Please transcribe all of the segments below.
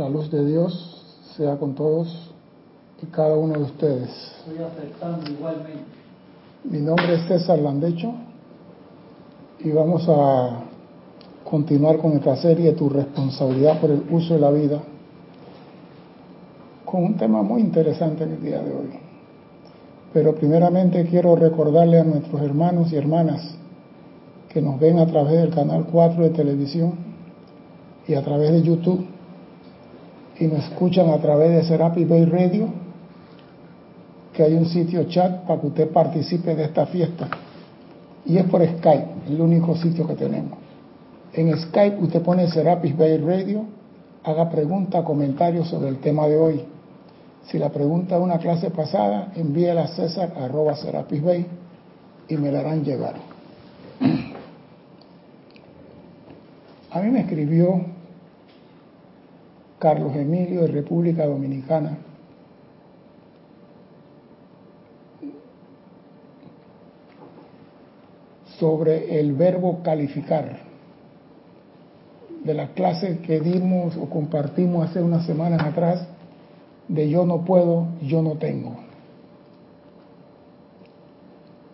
La luz de Dios sea con todos y cada uno de ustedes. Estoy aceptando igualmente. Mi nombre es César Landecho y vamos a continuar con nuestra serie Tu responsabilidad por el uso de la vida con un tema muy interesante en el día de hoy. Pero primeramente quiero recordarle a nuestros hermanos y hermanas que nos ven a través del canal 4 de televisión y a través de YouTube y nos escuchan a través de Serapi Bay Radio, que hay un sitio chat para que usted participe de esta fiesta. Y es por Skype, el único sitio que tenemos. En Skype usted pone Serapis Bay Radio, haga preguntas, comentarios sobre el tema de hoy. Si la pregunta es una clase pasada, envíela a César arroba Serapis Bay y me la harán llegar. A mí me escribió Carlos Emilio de República Dominicana sobre el verbo calificar de la clase que dimos o compartimos hace unas semanas atrás de yo no puedo, yo no tengo.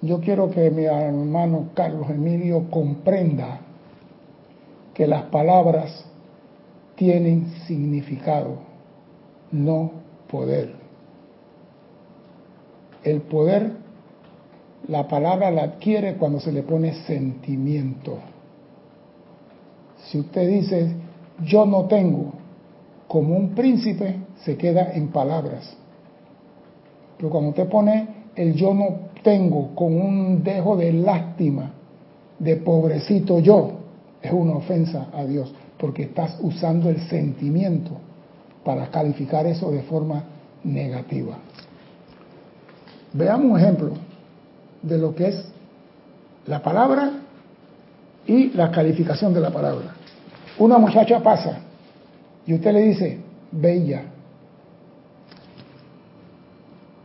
Yo quiero que mi hermano Carlos Emilio comprenda que las palabras tienen significado, no poder. El poder, la palabra la adquiere cuando se le pone sentimiento. Si usted dice, yo no tengo, como un príncipe, se queda en palabras. Pero cuando usted pone el yo no tengo con un dejo de lástima, de pobrecito yo, es una ofensa a Dios, porque estás usando el sentimiento para calificar eso de forma negativa. Veamos un ejemplo de lo que es la palabra y la calificación de la palabra. Una muchacha pasa y usted le dice, bella.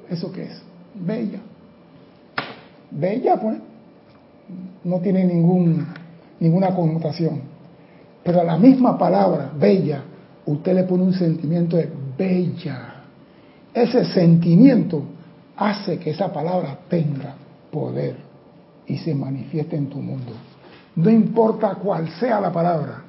¿Eso qué es? Bella. Bella, pues, no tiene ningún ninguna connotación. Pero a la misma palabra, bella, usted le pone un sentimiento de bella. Ese sentimiento hace que esa palabra tenga poder y se manifieste en tu mundo. No importa cuál sea la palabra,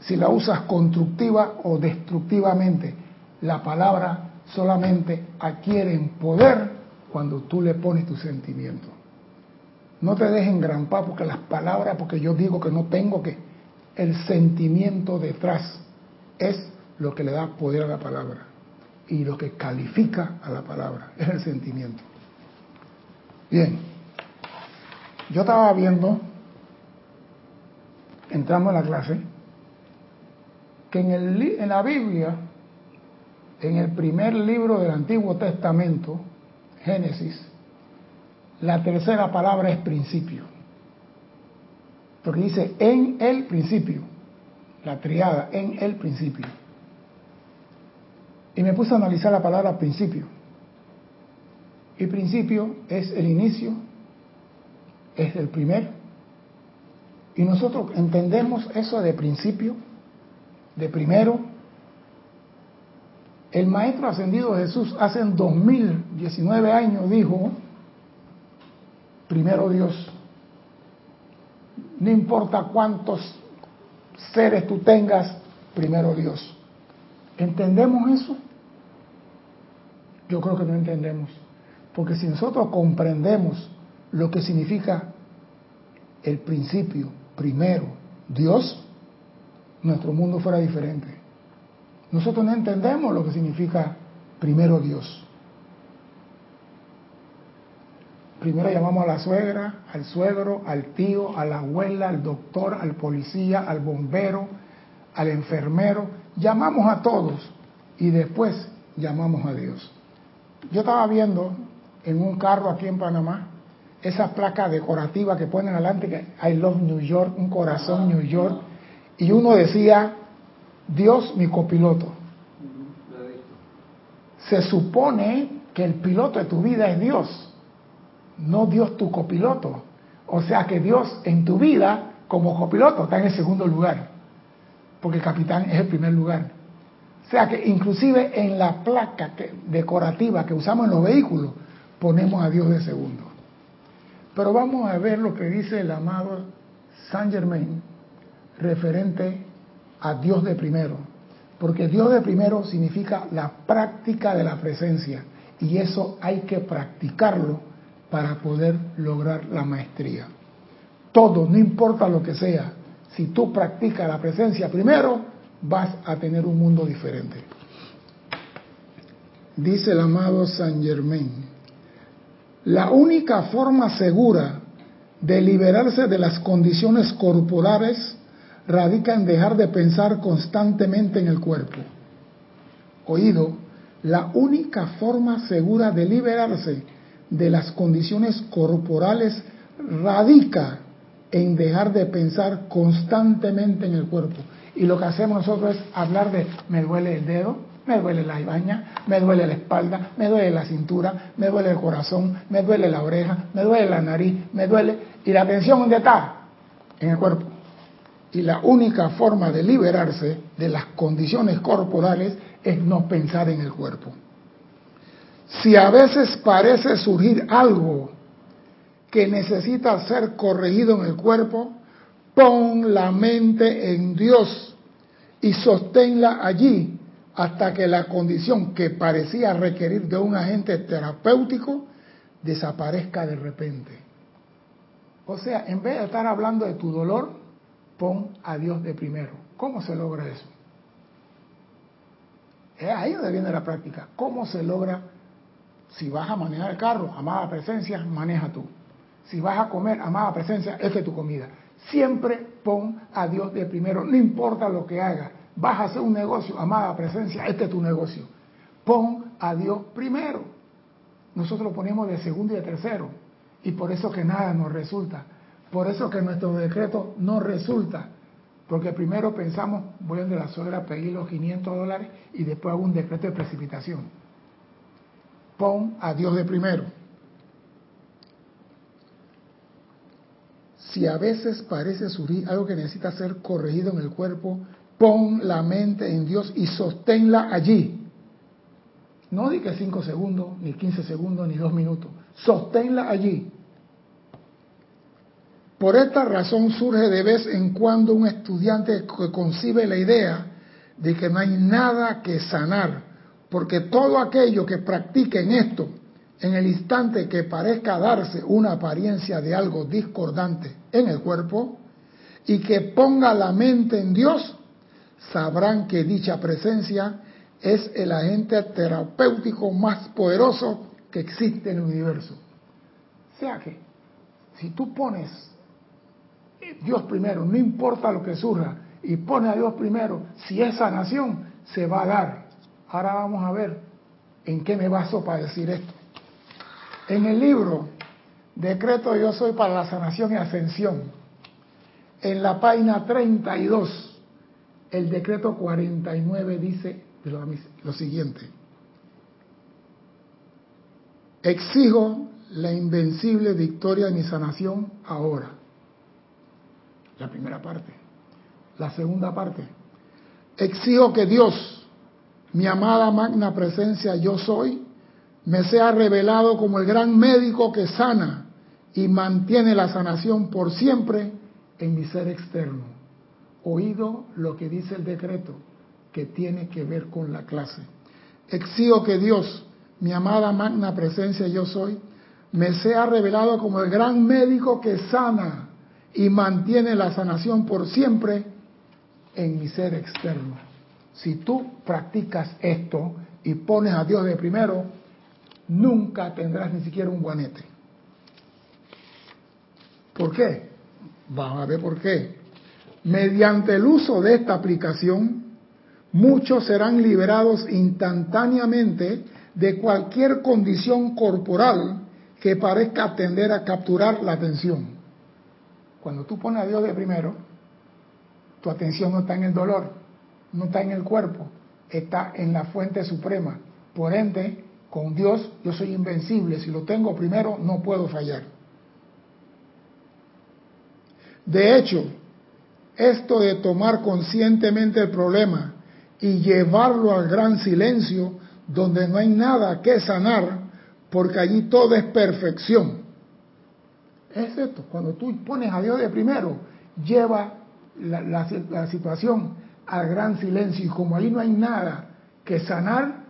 si la usas constructiva o destructivamente, la palabra solamente adquiere poder cuando tú le pones tu sentimiento. No te dejes engrampar porque las palabras, porque yo digo que no tengo que. El sentimiento detrás es lo que le da poder a la palabra. Y lo que califica a la palabra es el sentimiento. Bien. Yo estaba viendo, entramos en la clase, que en, el, en la Biblia, en el primer libro del Antiguo Testamento, Génesis, la tercera palabra es principio. Porque dice en el principio. La triada, en el principio. Y me puse a analizar la palabra principio. Y principio es el inicio, es el primer. Y nosotros entendemos eso de principio, de primero. El Maestro Ascendido Jesús hace 2019 años dijo, primero Dios. No importa cuántos seres tú tengas, primero Dios. ¿Entendemos eso? Yo creo que no entendemos. Porque si nosotros comprendemos lo que significa el principio, primero, Dios, nuestro mundo fuera diferente. Nosotros no entendemos lo que significa primero Dios. Primero llamamos a la suegra, al suegro, al tío, a la abuela, al doctor, al policía, al bombero, al enfermero. Llamamos a todos y después llamamos a Dios. Yo estaba viendo en un carro aquí en Panamá esa placa decorativa que ponen adelante que I love New York, un corazón New York, y uno decía, Dios mi copiloto. Se supone que el piloto de tu vida es Dios no Dios tu copiloto. O sea que Dios en tu vida como copiloto está en el segundo lugar, porque el capitán es el primer lugar. O sea que inclusive en la placa decorativa que usamos en los vehículos ponemos a Dios de segundo. Pero vamos a ver lo que dice el amado Saint Germain referente a Dios de primero. Porque Dios de primero significa la práctica de la presencia. Y eso hay que practicarlo para poder lograr la maestría. Todo, no importa lo que sea, si tú practicas la presencia primero, vas a tener un mundo diferente. Dice el amado Saint Germain, la única forma segura de liberarse de las condiciones corporales radica en dejar de pensar constantemente en el cuerpo. Oído, la única forma segura de liberarse de las condiciones corporales radica en dejar de pensar constantemente en el cuerpo. Y lo que hacemos nosotros es hablar de me duele el dedo, me duele la ibaña, me duele la espalda, me duele la cintura, me duele el corazón, me duele la oreja, me duele la nariz, me duele... ¿Y la atención dónde está? En el cuerpo. Y la única forma de liberarse de las condiciones corporales es no pensar en el cuerpo. Si a veces parece surgir algo que necesita ser corregido en el cuerpo, pon la mente en Dios y sosténla allí hasta que la condición que parecía requerir de un agente terapéutico desaparezca de repente. O sea, en vez de estar hablando de tu dolor, pon a Dios de primero. ¿Cómo se logra eso? Es ahí donde viene la práctica. ¿Cómo se logra? Si vas a manejar el carro, amada presencia, maneja tú. Si vas a comer, amada presencia, es tu comida. Siempre pon a Dios de primero, no importa lo que haga. Vas a hacer un negocio, amada presencia, este es tu negocio. Pon a Dios primero. Nosotros lo ponemos de segundo y de tercero. Y por eso que nada nos resulta. Por eso que nuestro decreto no resulta. Porque primero pensamos, voy a de la suegra a pedir los 500 dólares y después hago un decreto de precipitación. Pon a Dios de primero. Si a veces parece surgir algo que necesita ser corregido en el cuerpo, pon la mente en Dios y sosténla allí. No di que 5 segundos, ni 15 segundos, ni 2 minutos. Sosténla allí. Por esta razón surge de vez en cuando un estudiante que concibe la idea de que no hay nada que sanar, porque todo aquello que practique en esto, en el instante que parezca darse una apariencia de algo discordante en el cuerpo, y que ponga la mente en Dios, sabrán que dicha presencia es el agente terapéutico más poderoso que existe en el universo. O sea que, si tú pones Dios primero, no importa lo que surja, y pone a Dios primero, si es sanación, se va a dar. Ahora vamos a ver en qué me baso para decir esto. En el libro Decreto Yo Soy para la Sanación y Ascensión, en la página 32, el decreto 49 dice lo, siguiente. Exijo la invencible victoria de mi sanación ahora. La primera parte. La segunda parte. Exijo que Dios, mi amada magna presencia yo soy, me sea revelado como el gran médico que sana y mantiene la sanación por siempre en mi ser externo. Oído lo que dice el decreto, que tiene que ver con la clase. Exijo que Dios, mi amada magna presencia yo soy, me sea revelado como el gran médico que sana y mantiene la sanación por siempre en mi ser externo. Si tú practicas esto y pones a Dios de primero, nunca tendrás ni siquiera un guanete. ¿Por qué? Vamos a ver por qué. Mediante el uso de esta aplicación, muchos serán liberados instantáneamente de cualquier condición corporal que parezca tender a capturar la atención. Cuando tú pones a Dios de primero, tu atención no está en el dolor, no está en el cuerpo, está en la fuente suprema. Por ende, con Dios yo soy invencible. Si lo tengo primero, no puedo fallar. De hecho, esto de tomar conscientemente el problema y llevarlo al gran silencio donde no hay nada que sanar porque allí todo es perfección. Es esto, cuando tú pones a Dios de primero, lleva la, la situación al gran silencio y como allí no hay nada que sanar,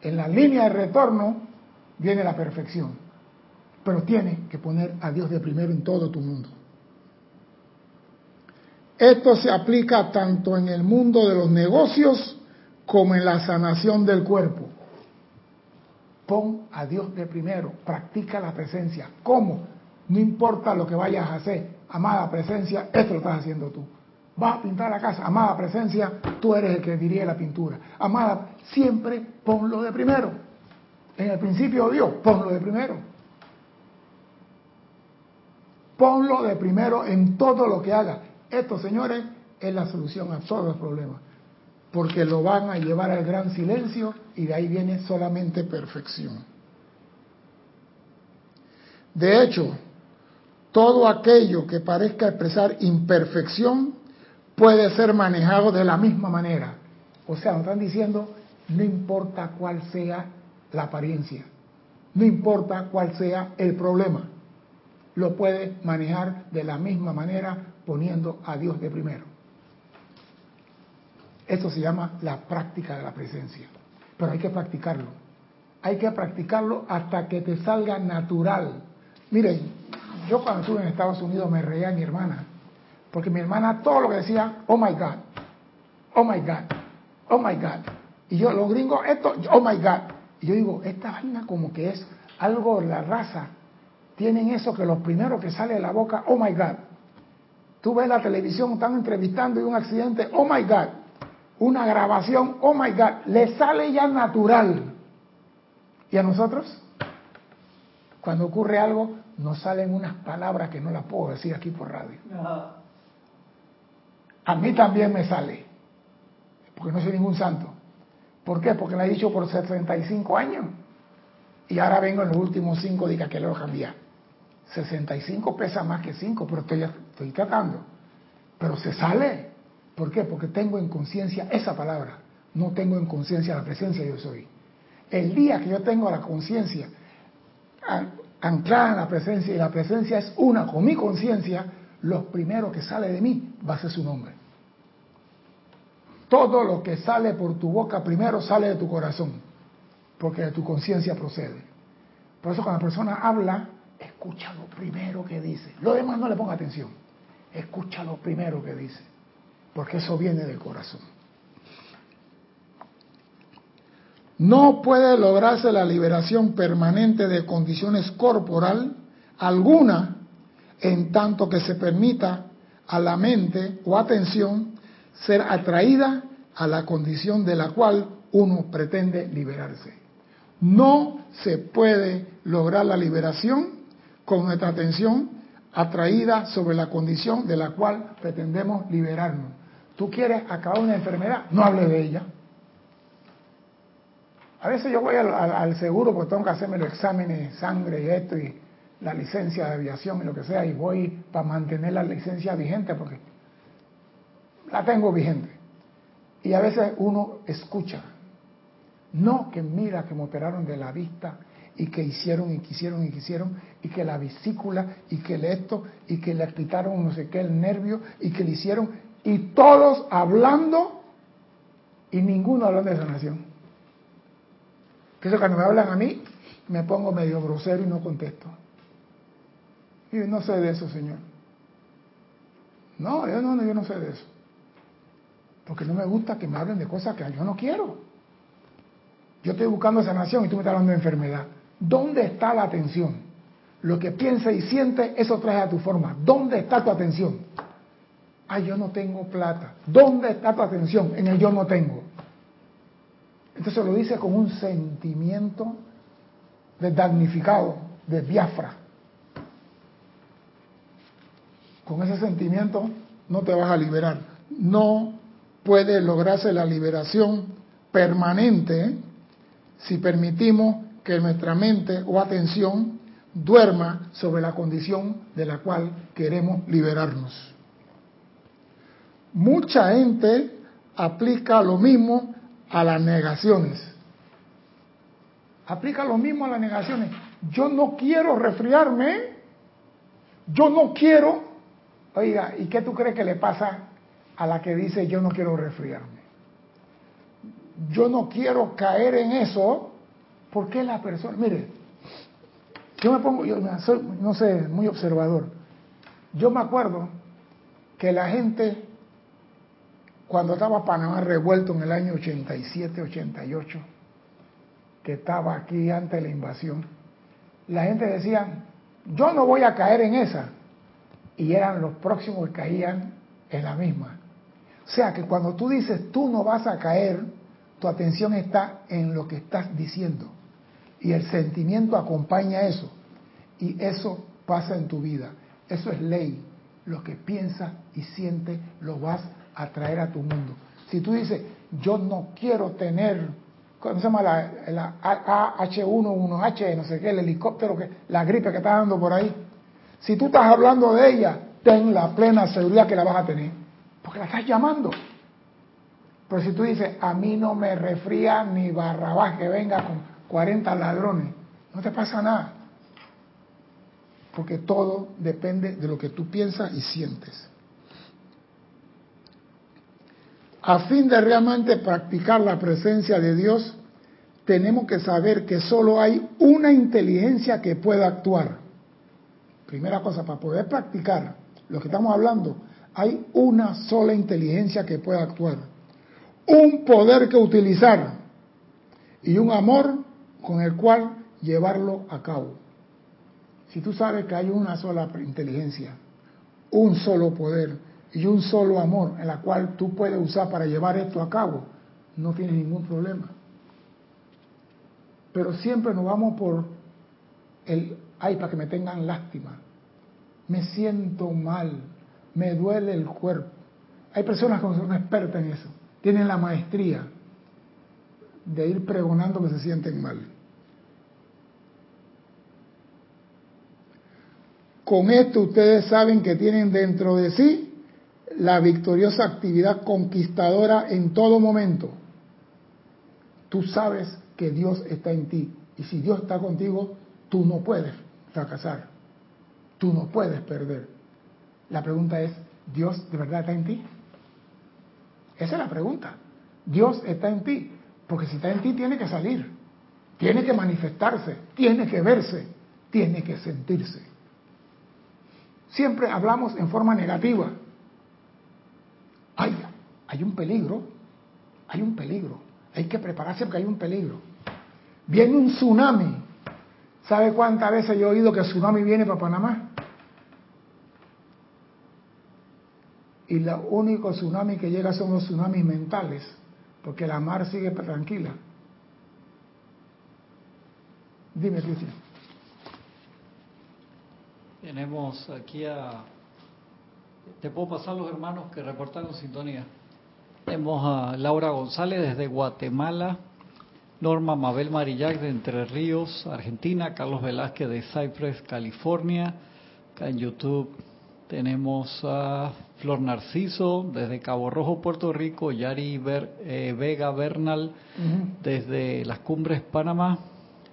en la línea de retorno viene la perfección. Pero tiene que poner a Dios de primero en todo tu mundo. Esto se aplica tanto en el mundo de los negocios como en la sanación del cuerpo. Pon a Dios de primero, practica la presencia. ¿Cómo? No importa lo que vayas a hacer, amada presencia, esto lo estás haciendo tú. Vas a pintar la casa, amada presencia, tú eres el que dirige la pintura. Amada, siempre ponlo de primero. En el principio Dios, ponlo de primero. Ponlo de primero en todo lo que haga. Esto, señores, es la solución a todos los problemas, porque lo van a llevar al gran silencio y de ahí viene solamente perfección. De hecho, todo aquello que parezca expresar imperfección puede ser manejado de la misma manera. O sea, nos están diciendo, no importa cuál sea la apariencia, no importa cuál sea el problema, lo puede manejar de la misma manera poniendo a Dios de primero. Esto se llama la práctica de la presencia. Pero hay que practicarlo. Hay que practicarlo hasta que te salga natural. Miren, yo cuando estuve en Estados Unidos me reía a mi hermana. Porque mi hermana todo lo que decía, oh my God, oh my God, oh my God. Y yo, los gringos, esto, oh my God. Y yo digo, esta vaina como que es algo, la raza, tienen eso que lo primero que sale de la boca, oh my God. Tú ves la televisión, están entrevistando y un accidente, oh my God. Una grabación, oh my God. Le sale ya natural. ¿Y a nosotros? Cuando ocurre algo, nos salen unas palabras que no las puedo decir aquí por radio. A mí también me sale, porque no soy ningún santo. ¿Por qué? Porque lo he dicho por 65 años. Y ahora vengo en los últimos 5 días que lo cambiar. 65 pesa más que 5, pero estoy, estoy tratando. Pero se sale. ¿Por qué? Porque tengo en conciencia esa palabra. No tengo en conciencia la presencia yo soy. El día que yo tengo la conciencia anclada en la presencia y la presencia es una con mi conciencia, lo primero que sale de mí va a ser su nombre. Todo lo que sale por tu boca primero sale de tu corazón, porque de tu conciencia procede. Por eso cuando la persona habla, escucha lo primero que dice. Lo demás no le ponga atención. Escucha lo primero que dice, porque eso viene del corazón. No puede lograrse la liberación permanente de condiciones corporal alguna en tanto que se permita a la mente o atención ser atraída a la condición de la cual uno pretende liberarse. No se puede lograr la liberación con nuestra atención atraída sobre la condición de la cual pretendemos liberarnos. Tú quieres acabar una enfermedad, no hables de ella. A veces yo voy al, seguro porque tengo que hacerme los exámenes de sangre y esto y la licencia de aviación y lo que sea y voy para mantener la licencia vigente porque la tengo vigente. Y a veces uno escucha, no que mira que me operaron de la vista y que hicieron y quisieron y quisieron y que la vesícula y que esto y que le quitaron no sé qué el nervio y que le hicieron y todos hablando y ninguno hablando de sanación. Que eso cuando me hablan a mí me pongo medio grosero y no contesto. Y no sé de eso, Señor. No, yo no, yo no sé de eso. Porque no me gusta que me hablen de cosas que yo no quiero. Yo estoy buscando sanación y tú me estás hablando de enfermedad. ¿Dónde está la atención? Lo que piensa y siente, eso trae a tu forma. ¿Dónde está tu atención? Ah, yo no tengo plata. ¿Dónde está tu atención? En el yo no tengo. Entonces lo dice con un sentimiento de damnificado, de biafra. Con ese sentimiento no te vas a liberar. No puede lograrse la liberación permanente si permitimos que nuestra mente o atención duerma sobre la condición de la cual queremos liberarnos. Mucha gente aplica lo mismo a las negaciones. Aplica lo mismo a las negaciones. Yo no quiero resfriarme. Yo no quiero. Oiga, ¿y qué tú crees que le pasa a la que dice yo no quiero resfriarme? Yo no quiero caer en eso porque la persona, mire, yo me pongo, yo soy, no sé, muy observador. Yo me acuerdo que la gente, cuando estaba Panamá revuelto en el año 87, 88, que estaba aquí antes de la invasión, la gente decía, yo no voy a caer en esa. Y eran los próximos que caían en la misma. O sea que cuando tú dices tú no vas a caer, tu atención está en lo que estás diciendo. Y el sentimiento acompaña eso. Y eso pasa en tu vida. Eso es ley. Lo que piensas y sientes lo vas a traer a tu mundo. Si tú dices, yo no quiero tener, ¿cómo se llama la, H1, 1H, no sé qué, el helicóptero, que, la gripe que está dando por ahí? Si tú estás hablando de ella, ten la plena seguridad que la vas a tener. Porque la estás llamando. Pero si tú dices, a mí no me refría ni barrabás que venga con 40 ladrones, no te pasa nada porque todo depende de lo que tú piensas y sientes. A fin de realmente practicar la presencia de Dios, tenemos que saber que solo hay una inteligencia que pueda actuar. Primera cosa, para poder practicar lo que estamos hablando, hay una sola inteligencia que pueda actuar. Un poder que utilizar y un amor con el cual llevarlo a cabo. Si tú sabes que hay una sola inteligencia, un solo poder y un solo amor en la cual tú puedes usar para llevar esto a cabo, no tienes ningún problema. Pero siempre nos vamos por el, ay, para que me tengan lástima. Me siento mal, me duele el cuerpo. Hay personas que son expertas en eso, tienen la maestría de ir pregonando que se sienten mal. Con esto ustedes saben que tienen dentro de sí la victoriosa actividad conquistadora en todo momento. Tú sabes que Dios está en ti y si Dios está contigo, tú no puedes fracasar, tú no puedes perder. La pregunta es, ¿Dios de verdad está en ti? Esa es la pregunta. Dios está en ti, porque si está en ti tiene que salir, tiene que manifestarse, tiene que verse, tiene que sentirse. Siempre hablamos en forma negativa. Ay, hay un peligro, hay un peligro, hay que prepararse porque hay un peligro. Viene un tsunami. ¿Sabe cuántas veces yo he oído que el tsunami viene para Panamá? Y el único tsunami que llega son los tsunamis mentales, porque la mar sigue tranquila. Dime, Cristian. Tenemos aquí a... Te puedo pasar los hermanos que reportaron sintonía. Tenemos a Laura González desde Guatemala, Norma Mabel Marillac de Entre Ríos, Argentina, Carlos Velázquez de Cypress, California. Acá en YouTube tenemos a Flor Narciso desde Cabo Rojo, Puerto Rico, Yari eh, Vega Bernal desde Las Cumbres, Panamá,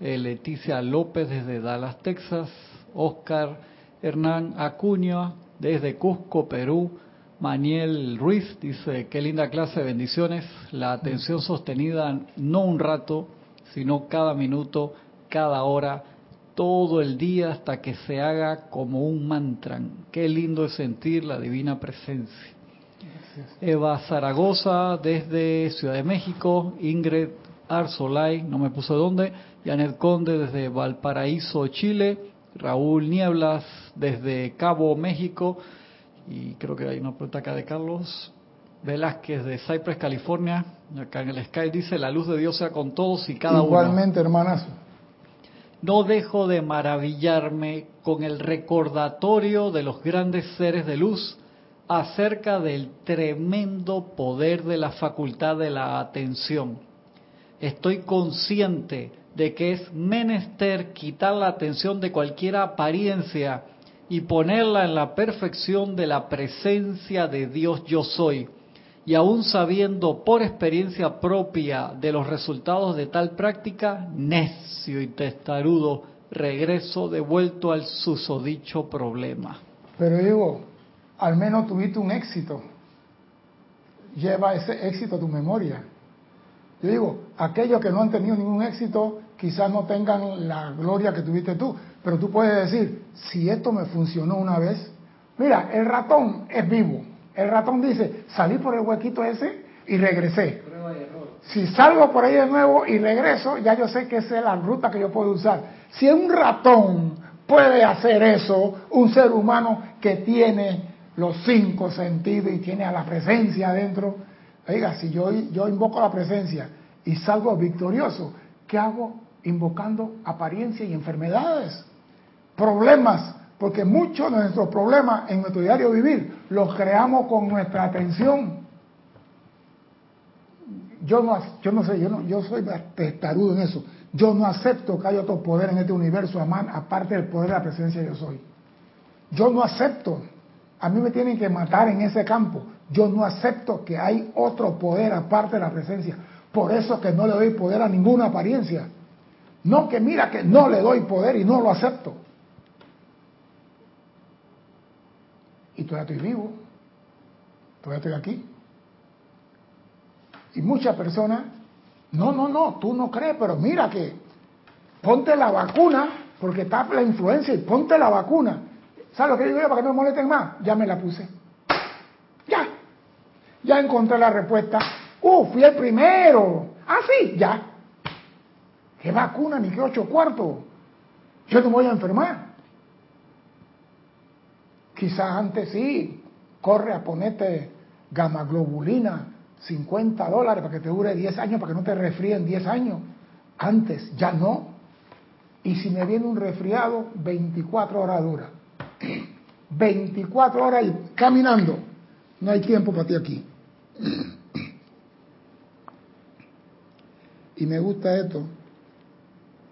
eh, Leticia López desde Dallas, Texas, Oscar Hernán Acuña desde Cusco, Perú. Maniel Ruiz dice, qué linda clase bendiciones. La atención sostenida no un rato, sino cada minuto, cada hora, todo el día hasta que se haga como un mantra. Qué lindo es sentir la divina presencia. Eva Zaragoza desde Ciudad de México, Ingrid Arzolay, no me puso dónde, Janet Conde desde Valparaíso, Chile, Raúl Nieblas desde Cabo, México. Y creo que hay una pregunta acá de Carlos Velázquez de Cypress, California. Acá en el Sky dice, la luz de Dios sea con todos y cada uno. Igualmente, hermanazo. No dejo de maravillarme con el recordatorio de los grandes seres de luz acerca del tremendo poder de la facultad de la atención. Estoy consciente de que es menester quitar la atención de cualquier apariencia y ponerla en la perfección de la presencia de Dios yo soy. Y aún sabiendo por experiencia propia de los resultados de tal práctica, necio y testarudo, regreso devuelto al susodicho problema. Pero digo, al menos tuviste un éxito. Lleva ese éxito a tu memoria. Yo digo, aquellos que no han tenido ningún éxito, quizás no tengan la gloria que tuviste tú, pero tú puedes decir, si esto me funcionó una vez, mira, el ratón es vivo. El ratón dice, salí por el huequito ese y regresé. Si salgo por ahí de nuevo y regreso, ya yo sé que esa es la ruta que yo puedo usar. Si un ratón puede hacer eso, un ser humano que tiene los cinco sentidos y tiene a la presencia adentro, oiga, si yo, yo invoco la presencia y salgo victorioso, ¿qué hago? Invocando apariencia y enfermedades, problemas, porque muchos de nuestros problemas en nuestro diario vivir los creamos con nuestra atención. Yo no, yo no sé, yo, no, yo soy testarudo en eso. Yo no acepto que haya otro poder en este universo, aparte del poder de la presencia yo soy. Yo no acepto. A mí me tienen que matar en ese campo. Yo no acepto que hay otro poder aparte de la presencia. Por eso que no le doy poder a ninguna apariencia. No que mira que no le doy poder y no lo acepto. Y todavía estoy vivo. Todavía estoy aquí. Y muchas personas, no, no, no, tú no crees, pero mira que ponte la vacuna, porque está la influencia, y ponte la vacuna. ¿Sabes lo que digo yo para que no me molesten más? Ya me la puse. Ya. Ya encontré la respuesta. ¡Uh! Fui el primero. Ah, sí, ya. ¿Qué vacuna ni qué ocho cuartos? Yo no me voy a enfermar. Quizás antes sí, corre a ponerte gamma globulina, 50 dólares para que te dure 10 años, para que no te resfríen 10 años. Antes, ya no. Y si me viene un resfriado, 24 horas dura. 24 horas caminando. No hay tiempo para ti aquí. Y me gusta esto.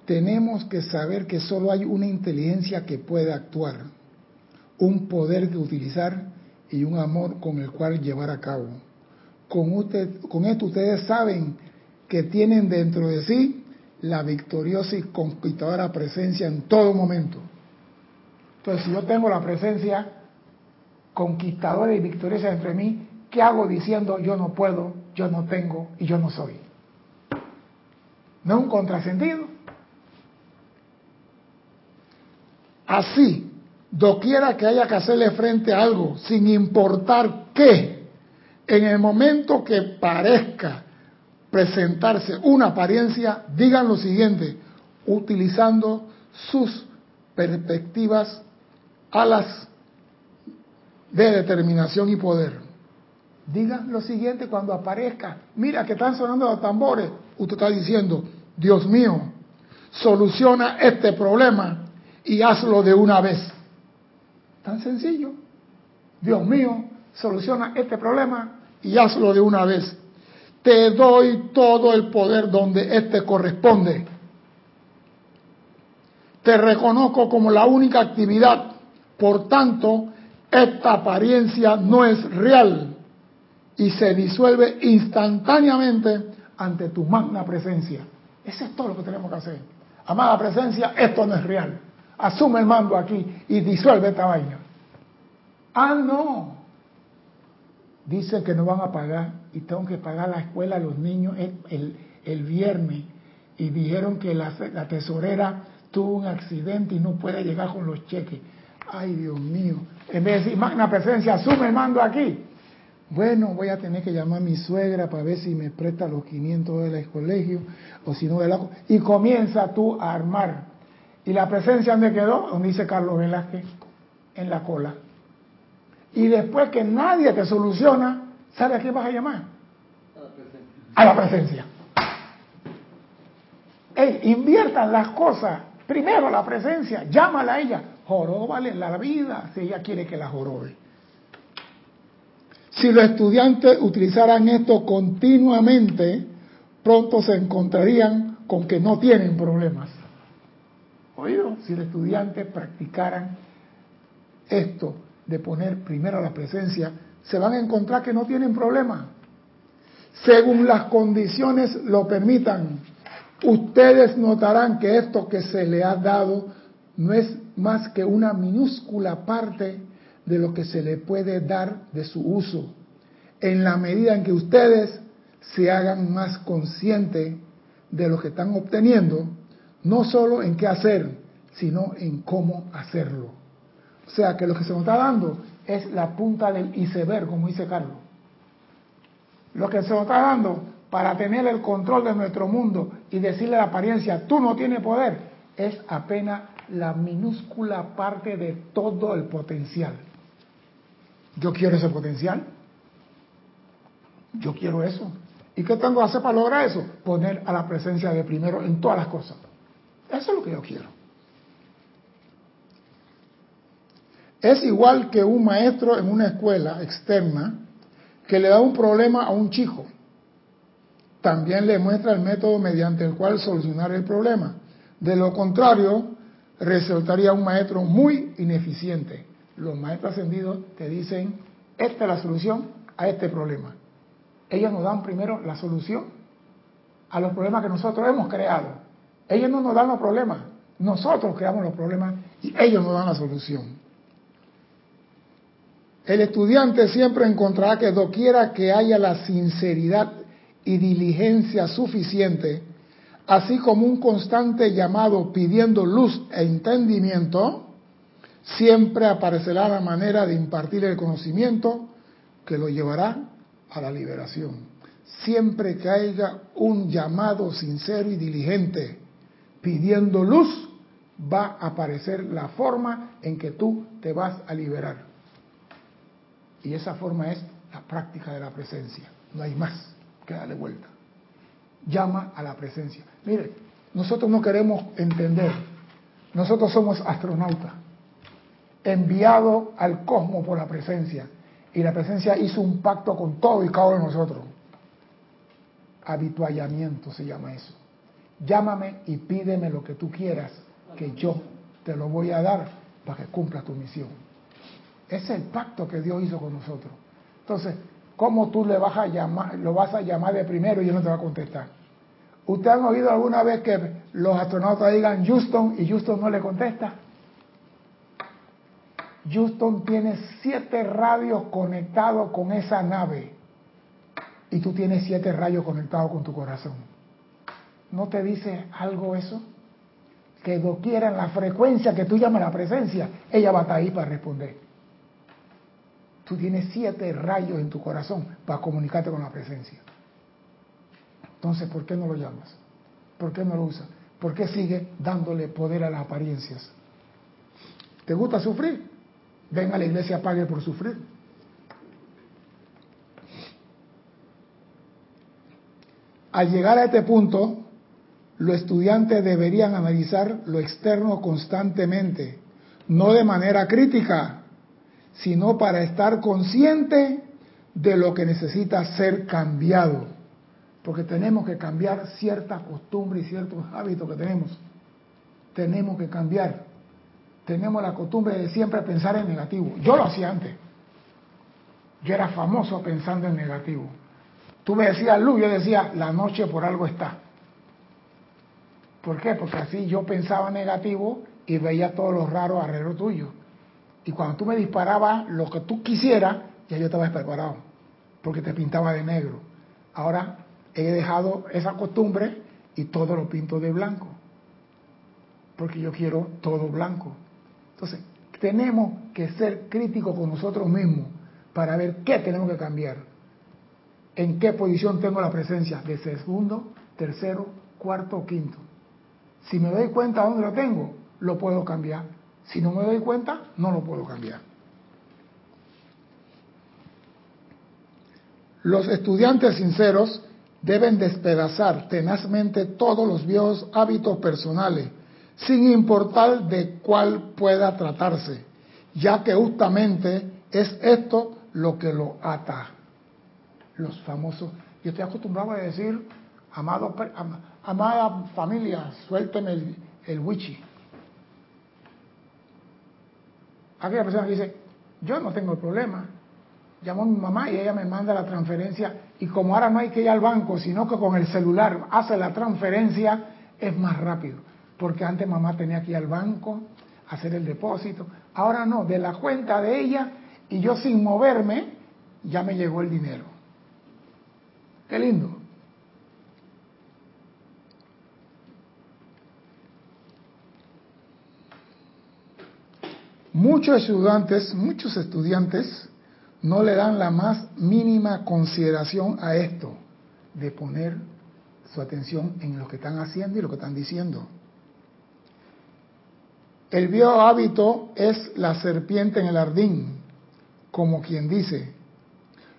Tenemos que saber que solo hay una inteligencia que puede actuar, un poder que utilizar y un amor con el cual llevar a cabo. Con, usted, con esto ustedes saben que tienen dentro de sí la victoriosa y conquistadora presencia en todo momento. Entonces, si yo tengo la presencia conquistadora y victoriosa entre mí, ¿qué hago diciendo yo no puedo, yo no tengo y yo no soy? ¿No es un contrasentido? Así, doquiera que haya que hacerle frente a algo, sin importar qué, en el momento que parezca presentarse una apariencia, digan lo siguiente, utilizando sus perspectivas alas de determinación y poder. Digan lo siguiente cuando aparezca. Mira que están sonando los tambores. Usted está diciendo, Dios mío, soluciona este problema y hazlo de una vez. Tan sencillo. Dios mío, soluciona este problema y hazlo de una vez. Te doy todo el poder donde éste corresponde. Te reconozco como la única actividad. Por tanto, esta apariencia no es real y se disuelve instantáneamente ante tu magna presencia. Eso es todo lo que tenemos que hacer. Amada presencia, esto no es real. Asume el mando aquí y disuelve esta vaina. Ah, no. Dicen que no van a pagar y tengo que pagar la escuela a los niños el, viernes. Y dijeron que la, la tesorera tuvo un accidente y no puede llegar con los cheques. Ay, Dios mío. En vez de decir, magna presencia, asume el mando aquí. Bueno, voy a tener que llamar a mi suegra para ver si me presta los 500 del colegio o si no de la... Y comienza tú a armar. ¿Y la presencia dónde quedó? Donde dice Carlos Velázquez, en la cola. Y después que nadie te soluciona, ¿sabe a quién vas a llamar? A la presencia. Ey, inviertan las cosas. Primero la presencia, llámala a ella. Joróbale la vida si ella quiere que la jorobe. Si los estudiantes utilizaran esto continuamente, pronto se encontrarían con que no tienen problemas. ¿Oído? Si los estudiantes practicaran esto de poner primero la presencia, se van a encontrar que no tienen problemas. según las condiciones lo permitan, ustedes notarán que esto que se le ha dado no es más que una minúscula parte de lo que se le puede dar de su uso, en la medida en que ustedes se hagan más conscientes de lo que están obteniendo, no solo en qué hacer, sino en cómo hacerlo. O sea que lo que se nos está dando es la punta del iceberg, como dice Carlos. Lo que se nos está dando para tener el control de nuestro mundo y decirle a la apariencia, tú no tienes poder, es apenas la minúscula parte de todo el potencial. Yo quiero ese potencial. Yo quiero eso. ¿Y qué tengo que hacer para lograr eso? Poner a la presencia de primero en todas las cosas. Eso es lo que yo quiero. Es igual que un maestro en una escuela externa que le da un problema a un chico. También le muestra el método mediante el cual solucionar el problema. De lo contrario, resultaría un maestro muy ineficiente. Los maestros ascendidos te dicen, esta es la solución a este problema. Ellos nos dan primero la solución a los problemas que nosotros hemos creado. Ellos no nos dan los problemas, nosotros creamos los problemas y ellos nos dan la solución. El estudiante siempre encontrará que doquiera que haya la sinceridad y diligencia suficiente, así como un constante llamado pidiendo luz e entendimiento, siempre aparecerá la manera de impartir el conocimiento que lo llevará a la liberación. Siempre que haya un llamado sincero y diligente pidiendo luz, va a aparecer la forma en que tú te vas a liberar. Y esa forma es la práctica de la presencia. No hay más que darle vuelta. Llama a la presencia. Mire, nosotros no queremos entender. Nosotros somos astronautas, enviados al cosmos por la presencia. Y la presencia hizo un pacto con todo y cada uno de nosotros. Habituallamiento se llama eso. Llámame y pídeme lo que tú quieras, que yo te lo voy a dar para que cumpla tu misión. Es el pacto que Dios hizo con nosotros. Entonces, ¿cómo tú le vas a llamar, lo vas a llamar de primero y él no te va a contestar? ¿Ustedes han oído alguna vez que los astronautas digan Houston y Houston no le contesta? Houston tiene siete radios conectados con esa nave y tú tienes siete rayos conectados con tu corazón. ¿No te dice algo eso? Que doquiera en la frecuencia que tú llamas la presencia, ella va a estar ahí para responder. Tú tienes siete rayos en tu corazón para comunicarte con la presencia. Entonces, ¿por qué no lo llamas? ¿Por qué no lo usas? ¿Por qué sigue dándole poder a las apariencias? ¿Te gusta sufrir? Ven a la iglesia, pague por sufrir. Al llegar a este punto, los estudiantes deberían analizar lo externo constantemente, no de manera crítica, sino para estar consciente de lo que necesita ser cambiado. Porque tenemos que cambiar ciertas costumbres y ciertos hábitos que tenemos. Tenemos que cambiar tenemos la costumbre de siempre pensar en negativo. Yo lo hacía antes. Yo era famoso pensando en negativo. Tú me decías luz, yo decía la noche por algo está. ¿Por qué? Porque así yo pensaba negativo y veía todo lo raro alrededor tuyo. Y cuando tú me disparabas lo que tú quisieras, ya yo estaba preparado, porque te pintaba de negro. Ahora he dejado esa costumbre y todo lo pinto de blanco, porque yo quiero todo blanco. Entonces, tenemos que ser críticos con nosotros mismos para ver qué tenemos que cambiar. En qué posición tengo la presencia de segundo, tercero, cuarto o quinto. Si me doy cuenta dónde lo tengo, lo puedo cambiar. Si no me doy cuenta, no lo puedo cambiar. Los estudiantes sinceros deben despedazar tenazmente todos los viejos hábitos personales sin importar de cuál pueda tratarse, ya que justamente es esto lo que lo ata. Los famosos, yo estoy acostumbrado a decir, amado, amada familia, suélteme el, el wichi. Aquella persona dice, yo no tengo problema, llamo a mi mamá y ella me manda la transferencia Y como ahora no hay que ir al banco, sino que con el celular hace la transferencia, es más rápido. Porque antes mamá tenía que ir al banco, hacer el depósito. Ahora no, de la cuenta de ella y yo sin moverme, ya me llegó el dinero. Qué lindo. Muchos estudiantes, muchos estudiantes no le dan la más mínima consideración a esto, de poner su atención en lo que están haciendo y lo que están diciendo. El viejo hábito es la serpiente en el jardín, como quien dice.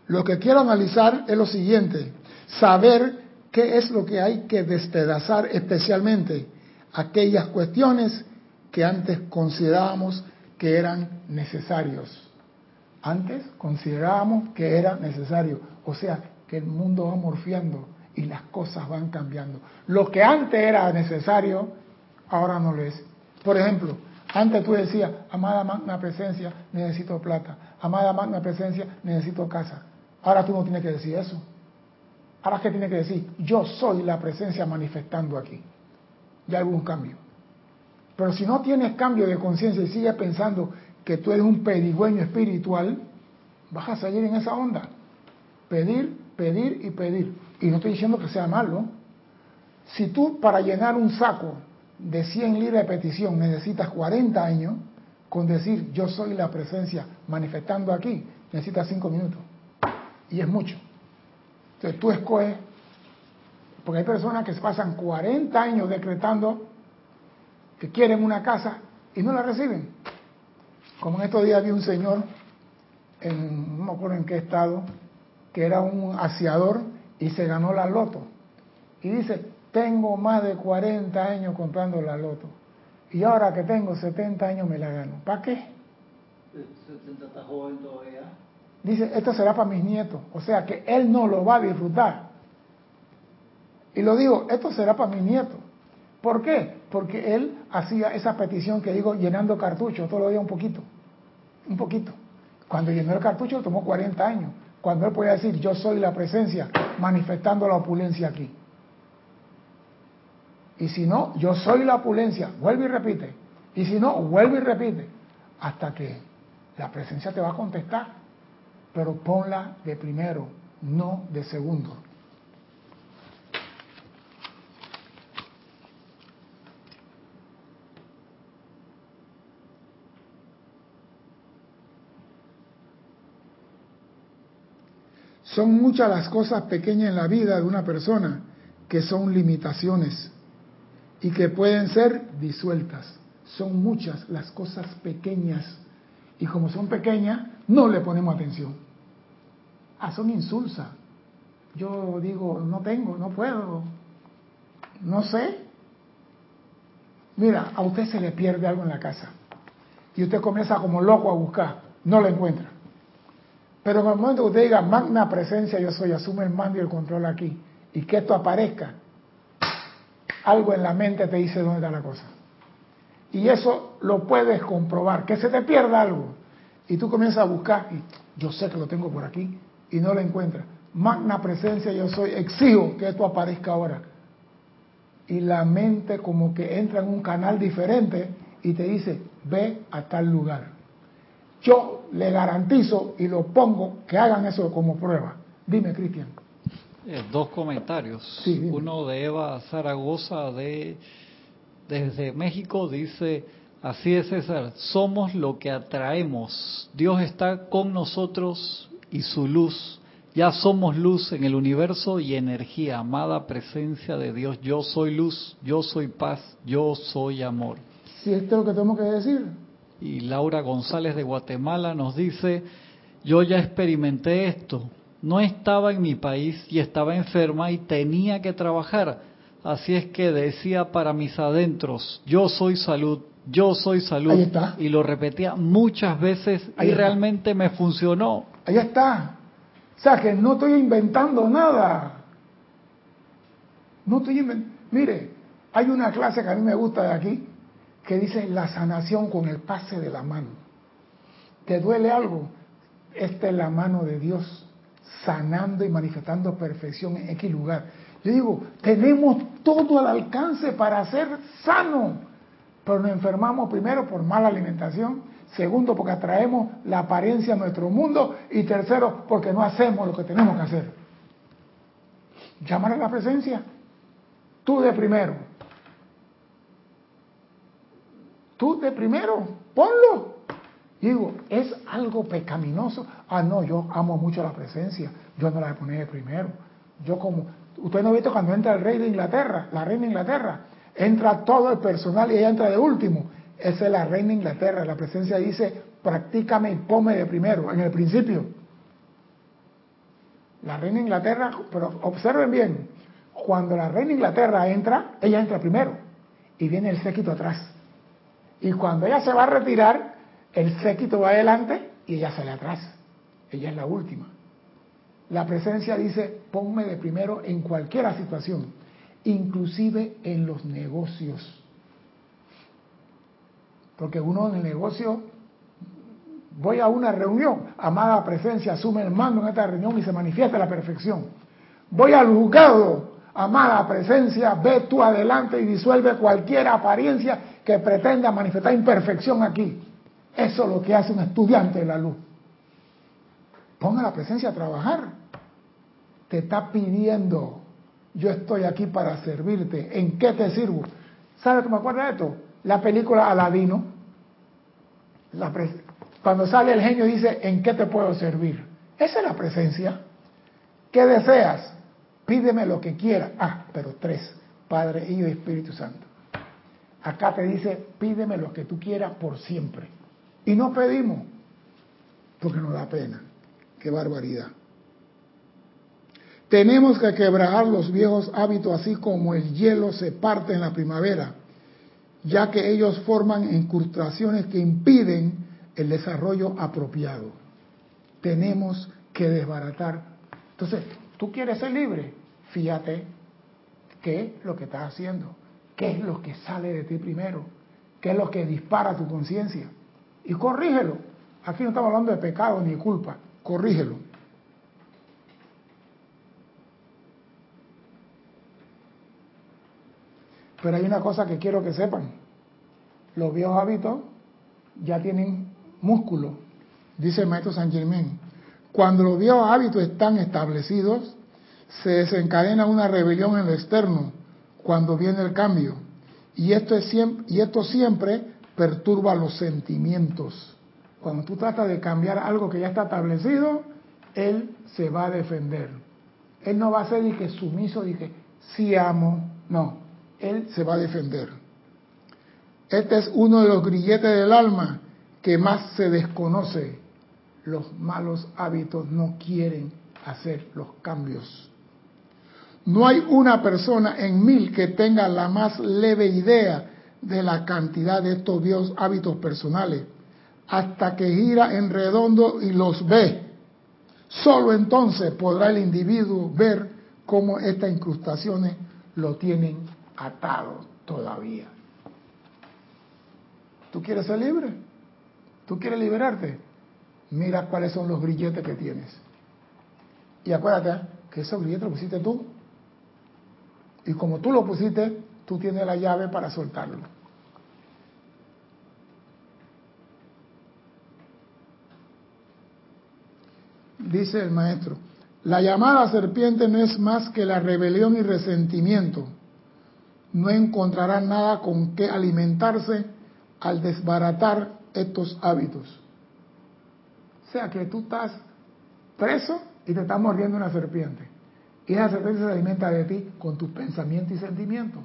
Lo que quiero analizar es lo siguiente, saber qué es lo que hay que despedazar especialmente aquellas cuestiones que antes considerábamos que eran necesarios. Antes considerábamos que era necesario, o sea, que el mundo va morfiando y las cosas van cambiando. Lo que antes era necesario, ahora no lo es. Por ejemplo, antes tú decías, amada magna presencia, necesito plata. Amada magna presencia, necesito casa. Ahora tú no tienes que decir eso. Ahora qué tienes que decir, yo soy la presencia manifestando aquí. Ya hay un cambio. Pero si no tienes cambio de conciencia y sigues pensando que tú eres un pedigüeño espiritual, vas a salir en esa onda. Pedir, pedir y pedir. Y no estoy diciendo que sea malo. Si tú para llenar un saco de 100 libras de petición necesitas 40 años, con decir yo soy la presencia manifestando aquí, necesitas 5 minutos. Y es mucho. Entonces tú escoges, porque hay personas que se pasan 40 años decretando que quieren una casa y no la reciben. Como en estos días vi un señor, en, no me acuerdo en qué estado, que era un aseador y se ganó la loto. Y dice, tengo más de 40 años comprando la loto. Y ahora que tengo 70 años me la gano. ¿Para qué? 70 está joven todavía. Dice, esto será para mis nietos. O sea que él no lo va a disfrutar. Y lo digo, esto será para mis nietos. ¿Por qué? Porque él hacía esa petición que digo, llenando cartuchos, todos los días un poquito, un poquito. Cuando llenó el cartucho tomó 40 años, cuando él podía decir, yo soy la presencia, manifestando la opulencia aquí. Y si no, yo soy la opulencia, vuelve y repite. Y si no, vuelve y repite. Hasta que la presencia te va a contestar. Pero ponla de primero, no de segundo. Son muchas las cosas pequeñas en la vida de una persona que son limitaciones y que pueden ser disueltas. Son muchas las cosas pequeñas y como son pequeñas no le ponemos atención. Ah, son insulsas. Yo digo, no tengo, no puedo, no sé. Mira, a usted se le pierde algo en la casa y usted comienza como loco a buscar, no lo encuentra. Pero en el momento que usted diga, magna presencia yo soy, asume el mando y el control aquí, y que esto aparezca, algo en la mente te dice dónde está la cosa. Y eso lo puedes comprobar, que se te pierda algo. Y tú comienzas a buscar, y yo sé que lo tengo por aquí, y no lo encuentras. Magna presencia yo soy, exijo que esto aparezca ahora. Y la mente como que entra en un canal diferente y te dice, ve a tal lugar. Yo le garantizo y lo pongo que hagan eso como prueba. Dime, Cristian. Eh, dos comentarios. Uno de Eva Zaragoza de desde México dice, así es César, somos lo que atraemos. Dios está con nosotros y su luz. Ya somos luz en el universo y energía, amada presencia de Dios. Yo soy luz, yo soy paz, yo soy amor. Si esto es lo que tenemos que decir. Y Laura González de Guatemala nos dice, yo ya experimenté esto, no estaba en mi país y estaba enferma y tenía que trabajar. Así es que decía para mis adentros, yo soy salud, yo soy salud. Ahí está. Y lo repetía muchas veces y realmente me funcionó. Ahí está. O sea que no estoy inventando nada. No estoy inventando. Mire, hay una clase que a mí me gusta de aquí, que dice la sanación con el pase de la mano. ¿Te duele algo? Esta es la mano de Dios sanando y manifestando perfección en X lugar. Yo digo, tenemos todo al alcance para ser sano, pero nos enfermamos primero por mala alimentación, segundo porque atraemos la apariencia a nuestro mundo y tercero porque no hacemos lo que tenemos que hacer. Llámale a la presencia. Tú de primero. Tú de primero. Ponlo. Digo, ¿es algo pecaminoso? Ah, no, yo amo mucho la presencia. Yo no la voy de primero. Yo como... Usted no ha visto cuando entra el rey de Inglaterra, la reina de Inglaterra. Entra todo el personal y ella entra de último. Esa es la reina de Inglaterra. La presencia dice, practícame y ponme de primero, en el principio. La reina de Inglaterra, pero observen bien, cuando la reina de Inglaterra entra, ella entra primero y viene el séquito atrás. Y cuando ella se va a retirar, el séquito va adelante y ella sale atrás. Ella es la última. La presencia dice, ponme de primero en cualquier situación, inclusive en los negocios. Porque uno en el negocio, voy a una reunión, amada presencia, asume el mando en esta reunión y se manifiesta la perfección. Voy al juzgado, amada presencia, ve tú adelante y disuelve cualquier apariencia que pretenda manifestar imperfección aquí. Eso es lo que hace un estudiante de la luz. Ponga la presencia a trabajar. Te está pidiendo, yo estoy aquí para servirte. ¿En qué te sirvo? ¿Sabes que me acuerdo de esto? La película Aladino. La cuando sale el genio dice, ¿en qué te puedo servir? Esa es la presencia. ¿Qué deseas? Pídeme lo que quieras. Ah, pero tres. Padre, Hijo y Espíritu Santo. Acá te dice, pídeme lo que tú quieras por siempre. Y no pedimos, porque nos da pena. Qué barbaridad. Tenemos que quebrar los viejos hábitos así como el hielo se parte en la primavera, ya que ellos forman incrustaciones que impiden el desarrollo apropiado. Tenemos que desbaratar. Entonces, ¿tú quieres ser libre? Fíjate qué es lo que estás haciendo, qué es lo que sale de ti primero, qué es lo que dispara tu conciencia y corrígelo. Aquí no estamos hablando de pecado ni de culpa, corrígelo. Pero hay una cosa que quiero que sepan. Los viejos hábitos ya tienen músculo, dice el maestro San Germán. Cuando los viejos hábitos están establecidos, se desencadena una rebelión en lo externo cuando viene el cambio. Y esto, es siempre, y esto siempre perturba los sentimientos. Cuando tú tratas de cambiar algo que ya está establecido, él se va a defender. Él no va a ser que sumiso, que sí amo, no, él se va a defender. Este es uno de los grilletes del alma que más se desconoce. Los malos hábitos no quieren hacer los cambios. No hay una persona en mil que tenga la más leve idea de la cantidad de estos viejos hábitos personales, hasta que gira en redondo y los ve. Solo entonces podrá el individuo ver cómo estas incrustaciones lo tienen atado todavía. ¿Tú quieres ser libre? ¿Tú quieres liberarte? Mira cuáles son los grilletes que tienes. Y acuérdate que esos grilletes los pusiste tú. Y como tú lo pusiste, tú tienes la llave para soltarlo. Dice el maestro, la llamada serpiente no es más que la rebelión y resentimiento. No encontrará nada con qué alimentarse al desbaratar estos hábitos. O sea que tú estás preso y te está mordiendo una serpiente. Y esa serpiente se alimenta de ti con tus pensamientos y sentimientos.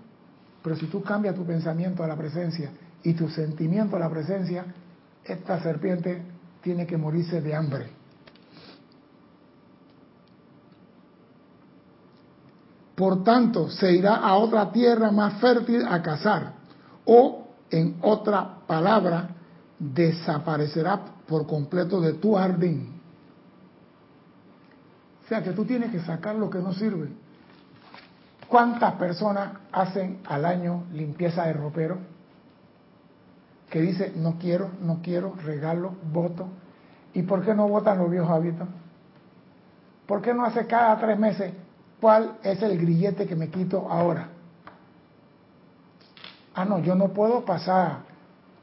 Pero si tú cambias tu pensamiento a la presencia y tu sentimiento a la presencia, esta serpiente tiene que morirse de hambre. Por tanto, se irá a otra tierra más fértil a cazar. O, en otra palabra, desaparecerá por completo de tu jardín. O sea que tú tienes que sacar lo que no sirve. ¿Cuántas personas hacen al año limpieza de ropero? Que dice, no quiero, no quiero, regalo, voto. ¿Y por qué no votan los viejos hábitos? ¿Por qué no hace cada tres meses? ¿Cuál es el grillete que me quito ahora? Ah, no, yo no puedo pasar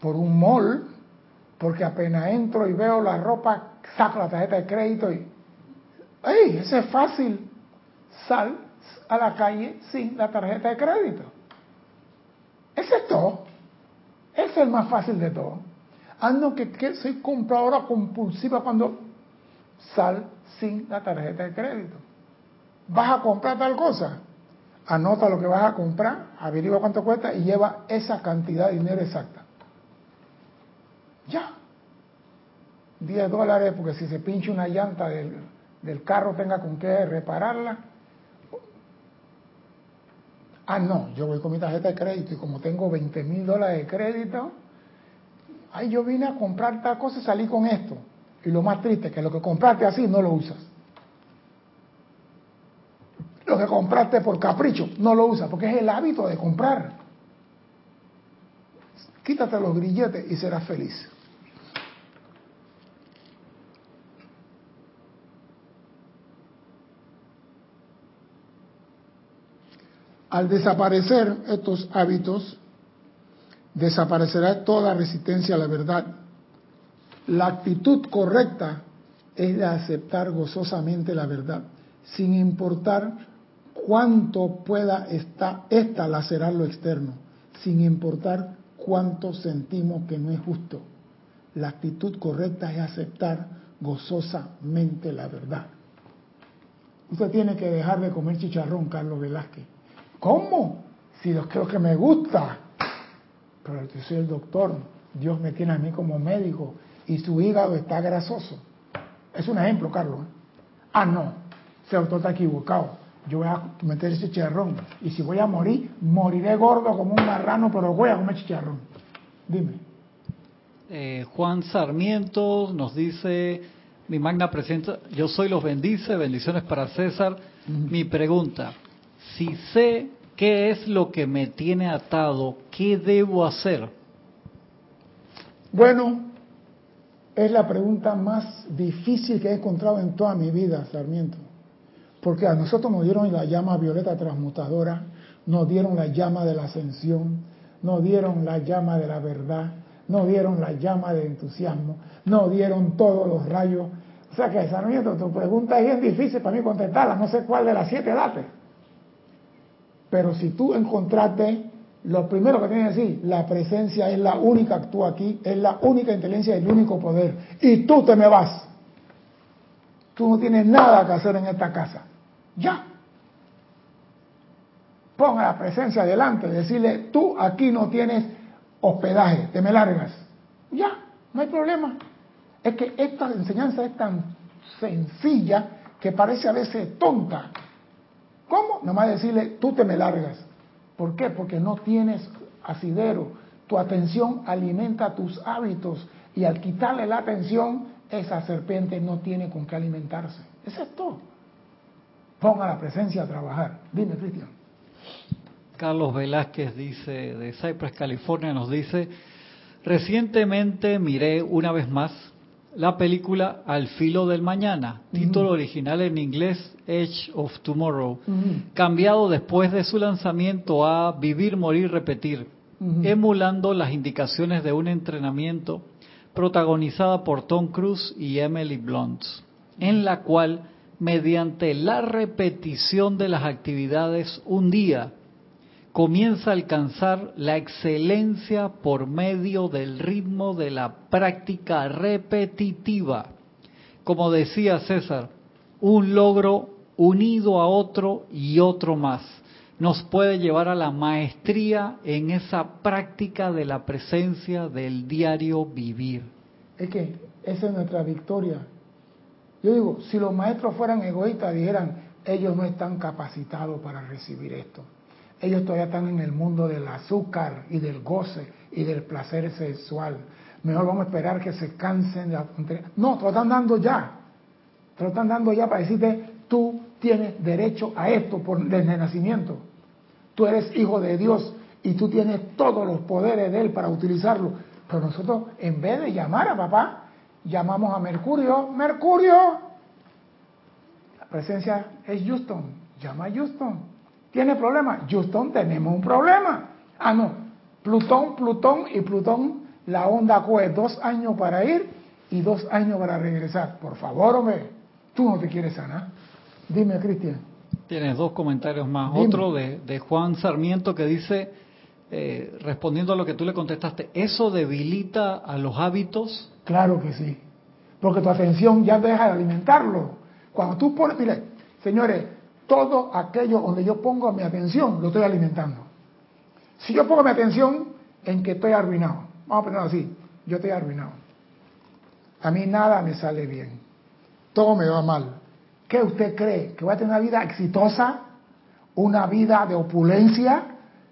por un mall porque apenas entro y veo la ropa, saco la tarjeta de crédito y... ¡Ey! Eso es fácil. Sal a la calle sin la tarjeta de crédito. Ese es todo. Ese es el más fácil de todo. No, que, que soy compradora compulsiva cuando sal sin la tarjeta de crédito. ¿Vas a comprar tal cosa? Anota lo que vas a comprar, averigua cuánto cuesta y lleva esa cantidad de dinero exacta. Ya. 10 dólares porque si se pincha una llanta del, del carro tenga con qué repararla. Ah, no, yo voy con mi tarjeta de crédito y como tengo 20 mil dólares de crédito, ay, yo vine a comprar tal cosa y salí con esto. Y lo más triste es que lo que compraste así no lo usas. Lo que compraste por capricho no lo usas, porque es el hábito de comprar. Quítate los grilletes y serás feliz. Al desaparecer estos hábitos, desaparecerá toda resistencia a la verdad. La actitud correcta es de aceptar gozosamente la verdad, sin importar cuánto pueda esta, esta lacerar lo externo, sin importar cuánto sentimos que no es justo. La actitud correcta es aceptar gozosamente la verdad. Usted tiene que dejar de comer chicharrón, Carlos Velázquez. ¿Cómo? Si yo creo que me gusta. Pero yo soy el doctor. Dios me tiene a mí como médico y su hígado está grasoso. Es un ejemplo, Carlos. Ah, no. Ese doctor está equivocado. Yo voy a meter ese chicharrón. Y si voy a morir, moriré gordo como un marrano, pero voy a comer chicharrón. Dime. Eh, Juan Sarmiento nos dice, mi magna presencia, yo soy los bendice, bendiciones para César. Mi pregunta, si sé qué es lo que me tiene atado, ¿qué debo hacer? Bueno, es la pregunta más difícil que he encontrado en toda mi vida, Sarmiento. Porque a nosotros nos dieron la llama violeta transmutadora, nos dieron la llama de la ascensión, nos dieron la llama de la verdad, nos dieron la llama de entusiasmo, nos dieron todos los rayos. O sea que, Sarmiento, tu pregunta es bien difícil para mí contestarla, no sé cuál de las siete date. Pero si tú encontraste, lo primero que tienes que decir, la presencia es la única actúa aquí, es la única inteligencia el único poder. Y tú te me vas. Tú no tienes nada que hacer en esta casa. Ya. Ponga la presencia delante, decirle, tú aquí no tienes hospedaje, te me largas. Ya, no hay problema. Es que esta enseñanza es tan sencilla que parece a veces tonta. ¿Cómo? Nomás decirle, tú te me largas. ¿Por qué? Porque no tienes asidero. Tu atención alimenta tus hábitos y al quitarle la atención, esa serpiente no tiene con qué alimentarse. Es todo. Ponga la presencia a trabajar. Dime, Cristian. Carlos Velázquez dice, de Cypress, California, nos dice, recientemente miré una vez más la película Al filo del mañana, título original en inglés Edge of Tomorrow, cambiado después de su lanzamiento a Vivir, Morir, Repetir, emulando las indicaciones de un entrenamiento protagonizada por Tom Cruise y Emily Blunt, en la cual, mediante la repetición de las actividades un día, comienza a alcanzar la excelencia por medio del ritmo de la práctica repetitiva. Como decía César, un logro unido a otro y otro más nos puede llevar a la maestría en esa práctica de la presencia del diario vivir. Es que esa es nuestra victoria. Yo digo, si los maestros fueran egoístas, dijeran, ellos no están capacitados para recibir esto ellos todavía están en el mundo del azúcar y del goce y del placer sexual. Mejor vamos a esperar que se cansen de la No, te lo están dando ya. Te lo están dando ya para decirte, tú tienes derecho a esto por, desde nacimiento. Tú eres hijo de Dios y tú tienes todos los poderes de Él para utilizarlo. Pero nosotros, en vez de llamar a papá, llamamos a Mercurio. Mercurio, presencia es Houston, llama a Houston. ¿Tiene problema? Houston, tenemos un problema. Ah, no, Plutón, Plutón y Plutón, la onda coge dos años para ir y dos años para regresar. Por favor, hombre, tú no te quieres sanar. Dime, Cristian. Tienes dos comentarios más. Otro de, de, Juan Sarmiento que dice, eh, respondiendo a lo que tú le contestaste, ¿eso debilita a los hábitos? Claro que sí, porque tu atención ya deja de alimentarlo. Cuando tú pones, mire, señores, todo aquello donde yo pongo mi atención, lo estoy alimentando. Si yo pongo mi atención en que estoy arruinado, vamos a ponerlo así, yo estoy arruinado. A mí nada me sale bien, todo me va mal. ¿Qué usted cree? ¿Que voy a tener una vida exitosa? ¿Una vida de opulencia?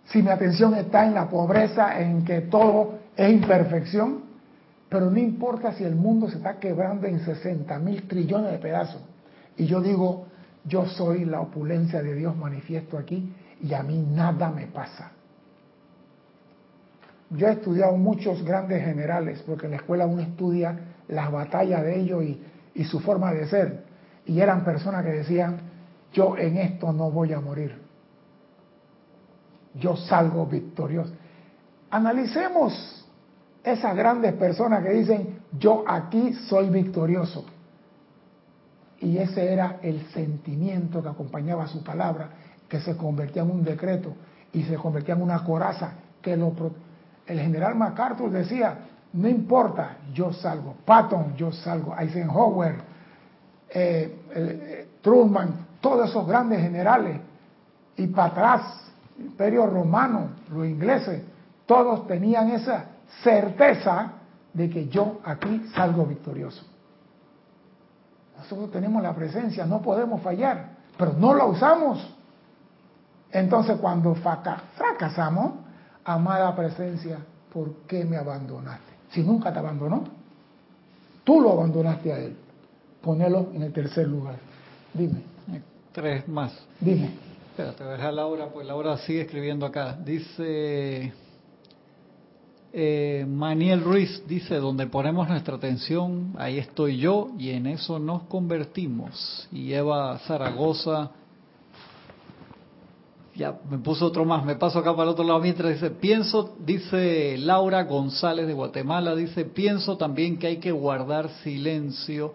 Si mi atención está en la pobreza, en que todo es imperfección. Pero no importa si el mundo se está quebrando en 60 mil trillones de pedazos. Y yo digo, yo soy la opulencia de Dios manifiesto aquí y a mí nada me pasa. Yo he estudiado muchos grandes generales, porque en la escuela uno estudia las batallas de ellos y, su forma de ser. Y eran personas que decían, yo en esto no voy a morir. Yo salgo victorioso. Analicemos esas grandes personas que dicen, yo aquí soy victorioso. Y ese era el sentimiento que acompañaba su palabra, que se convertía en un decreto y se convertía en una coraza que el general MacArthur decía, no importa, yo salgo. Patton, yo salgo. Eisenhower, eh, eh, Truman, todos esos grandes generales, y para atrás, Imperio Romano, los ingleses, todos tenían esa certeza de que yo aquí salgo victorioso. Nosotros tenemos la presencia, no podemos fallar, pero no la usamos. Entonces cuando fracasamos, amada presencia, ¿por qué me abandonaste? Si nunca te abandonó, tú lo abandonaste a él. Ponelo en el tercer lugar. Dime. Tres más. Dime. Espérate, voy a dejar Laura, pues Laura sigue escribiendo acá. Dice eh, Maniel Ruiz, dice, donde ponemos nuestra atención, ahí estoy yo y en eso nos convertimos. Y Eva Zaragoza, ya me puso otro más, me paso acá para el otro lado mientras dice, pienso, dice Laura González de Guatemala, dice, pienso también que hay que guardar silencio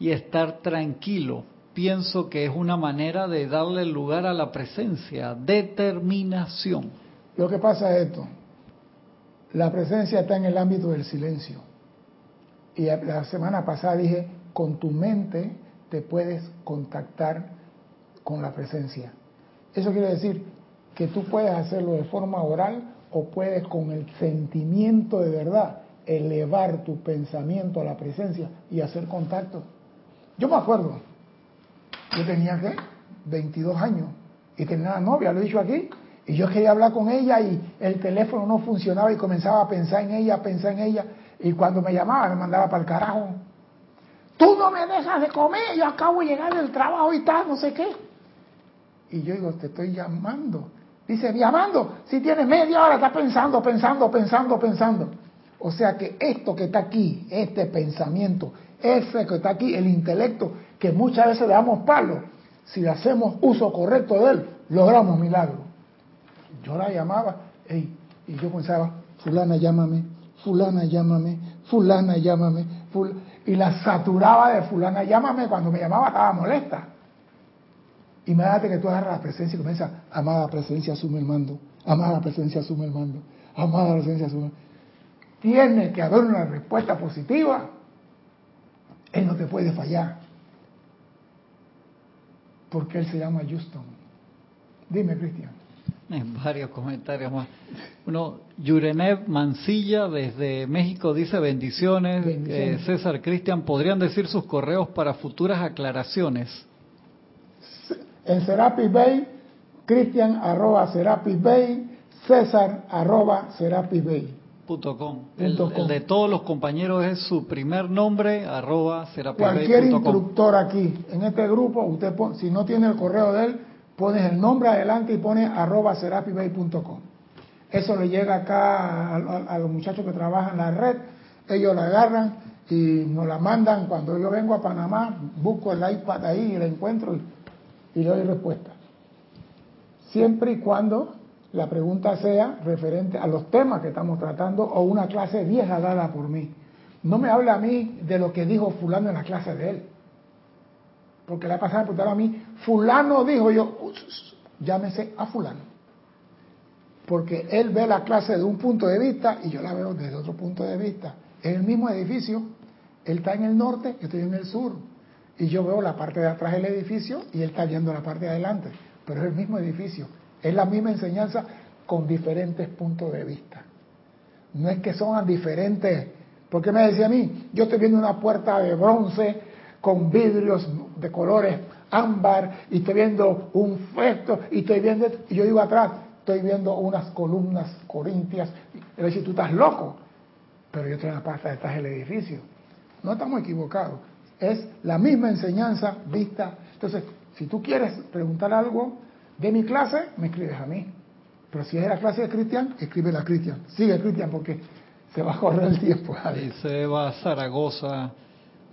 y estar tranquilo. Pienso que es una manera de darle lugar a la presencia, determinación. Lo que pasa es esto, la presencia está en el ámbito del silencio. Y la semana pasada dije, con tu mente te puedes contactar con la presencia. Eso quiere decir que tú puedes hacerlo de forma oral o puedes con el sentimiento de verdad elevar tu pensamiento a la presencia y hacer contacto. Yo me acuerdo, yo tenía que 22 años y tenía una novia, lo he dicho aquí, y yo quería hablar con ella y el teléfono no funcionaba y comenzaba a pensar en ella, a pensar en ella, y cuando me llamaba me mandaba para el carajo. Tú no me dejas de comer, yo acabo de llegar del trabajo y tal, no sé qué. Y yo digo, te estoy llamando. Dice, llamando, si tienes media hora, está pensando, pensando, pensando, pensando. O sea que esto que está aquí, este pensamiento, ese que está aquí, el intelecto, que muchas veces le damos palo, si hacemos uso correcto de él, logramos milagro. Yo la llamaba, y yo pensaba, fulana llámame, fulana llámame, fulana llámame, y la saturaba de fulana llámame, cuando me llamaba estaba molesta. Imagínate que tú agarras la presencia y comienzas, amada presencia, asume el mando, amada presencia, asume el mando, amada presencia, asume el mando. Tiene que haber una respuesta positiva. Él no te puede fallar. Porque Él se llama Houston. Dime, Cristian. En varios comentarios más. Uno, Yurenev Mancilla desde México dice bendiciones. Eh, César Cristian, ¿podrían decir sus correos para futuras aclaraciones? En Serapis Bay, Cristian arroba Serapis Bay, César arroba Serapis Bay. El, de todos los compañeros es su primer nombre, arroba Cualquier instructor aquí, en este grupo, usted si no tiene el correo de él, pones el nombre adelante y pone arroba serapibay.com. Eso le llega acá a, los muchachos que trabajan en la red, ellos la agarran y nos la mandan cuando yo vengo a Panamá, busco el iPad ahí y la encuentro y, y le doy respuesta. Siempre y cuando la pregunta sea referente a los temas que estamos tratando o una clase vieja dada por mí. No me hable a mí de lo que dijo fulano en la clase de él. Porque la pasada me a mí, fulano dijo yo, llámese a fulano. Porque él ve la clase de un punto de vista y yo la veo desde otro punto de vista. Es el mismo edificio, él está en el norte, yo estoy en el sur. Y yo veo la parte de atrás del edificio y él está viendo la parte de adelante. Pero es el mismo edificio. Es la misma enseñanza con diferentes puntos de vista. No es que son diferentes. Porque me decía a mí, yo estoy viendo una puerta de bronce con vidrios de colores ámbar y estoy viendo un feto y estoy viendo, y yo digo atrás, estoy viendo unas columnas corintias. Le tú estás loco. Pero yo la parte de atrás del edificio. No estamos equivocados. Es la misma enseñanza vista. Entonces, si tú quieres preguntar algo, de mi clase, me escribes a mí. Pero si es la clase de Cristian, escribe a Cristian. Sigue Cristian porque se va a correr el tiempo. Dice Eva Zaragoza,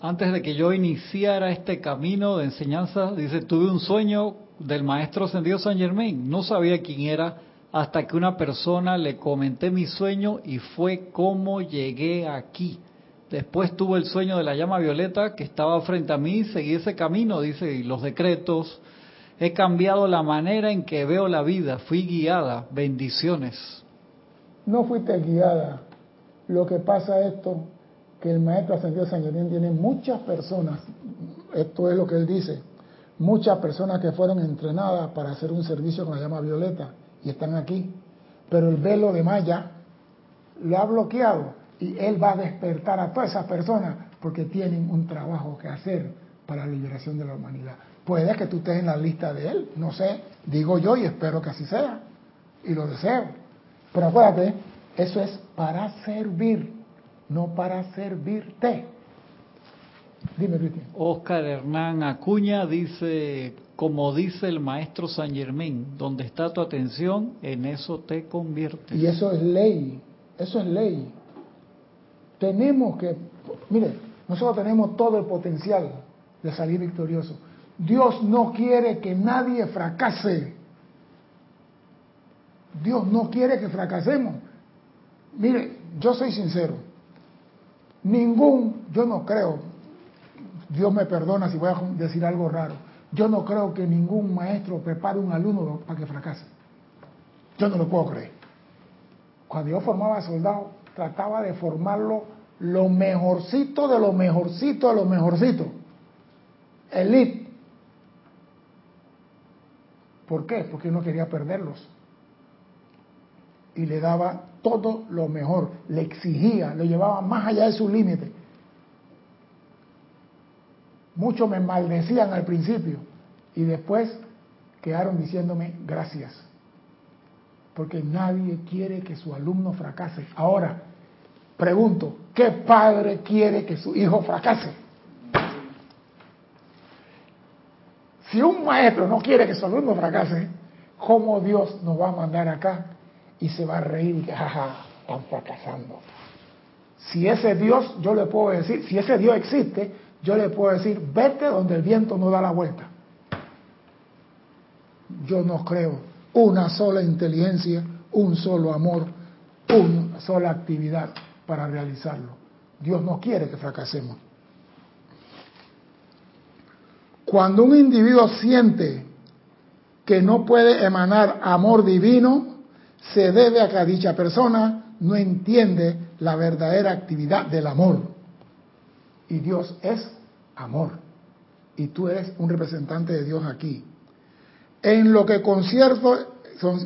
antes de que yo iniciara este camino de enseñanza, dice, tuve un sueño del maestro ascendido San Germain. No sabía quién era hasta que una persona le comenté mi sueño y fue como llegué aquí. Después tuve el sueño de la llama violeta que estaba frente a mí, seguí ese camino, dice, y los decretos, He cambiado la manera en que veo la vida. Fui guiada. Bendiciones. No fuiste guiada. Lo que pasa es esto, que el maestro ascendido San Germán tiene muchas personas, esto es lo que él dice, muchas personas que fueron entrenadas para hacer un servicio con la llama violeta y están aquí. Pero el velo de Maya lo ha bloqueado y él va a despertar a todas esas personas porque tienen un trabajo que hacer para la liberación de la humanidad. Puede que tú estés en la lista de él, no sé, digo yo y espero que así sea, y lo deseo. Pero acuérdate, eso es para servir, no para servirte. Dime, Cristian. Oscar Hernán Acuña dice, como dice el maestro San Germán, donde está tu atención, en eso te conviertes. Y eso es ley, eso es ley. Tenemos que, mire, nosotros tenemos todo el potencial de salir victorioso. Dios no quiere que nadie fracase. Dios no quiere que fracasemos. Mire, yo soy sincero. Ningún, yo no creo, Dios me perdona si voy a decir algo raro, yo no creo que ningún maestro prepare un alumno para que fracase. Yo no lo puedo creer. Cuando yo formaba soldados, trataba de formarlo lo mejorcito de lo mejorcito de lo mejorcito. Elite ¿Por qué? Porque no quería perderlos. Y le daba todo lo mejor, le exigía, le llevaba más allá de su límite. Muchos me maldecían al principio y después quedaron diciéndome gracias. Porque nadie quiere que su alumno fracase. Ahora, pregunto, ¿qué padre quiere que su hijo fracase? Si un maestro no quiere que su alumno fracase, ¿cómo Dios nos va a mandar acá y se va a reír jaja, están fracasando? Si ese Dios, yo le puedo decir, si ese Dios existe, yo le puedo decir, vete donde el viento no da la vuelta. Yo no creo una sola inteligencia, un solo amor, una sola actividad para realizarlo. Dios no quiere que fracasemos. Cuando un individuo siente que no puede emanar amor divino, se debe a que dicha persona no entiende la verdadera actividad del amor. Y Dios es amor. Y tú eres un representante de Dios aquí. En lo que concierne,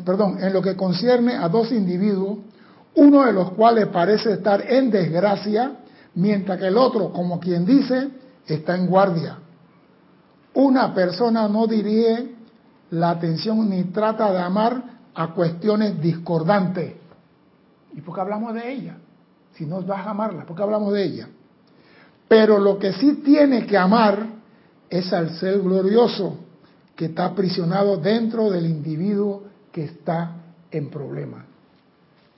perdón, en lo que concierne a dos individuos, uno de los cuales parece estar en desgracia, mientras que el otro, como quien dice, está en guardia. Una persona no dirige la atención ni trata de amar a cuestiones discordantes. ¿Y por qué hablamos de ella? Si no vas a amarla, ¿por qué hablamos de ella? Pero lo que sí tiene que amar es al ser glorioso que está aprisionado dentro del individuo que está en problema.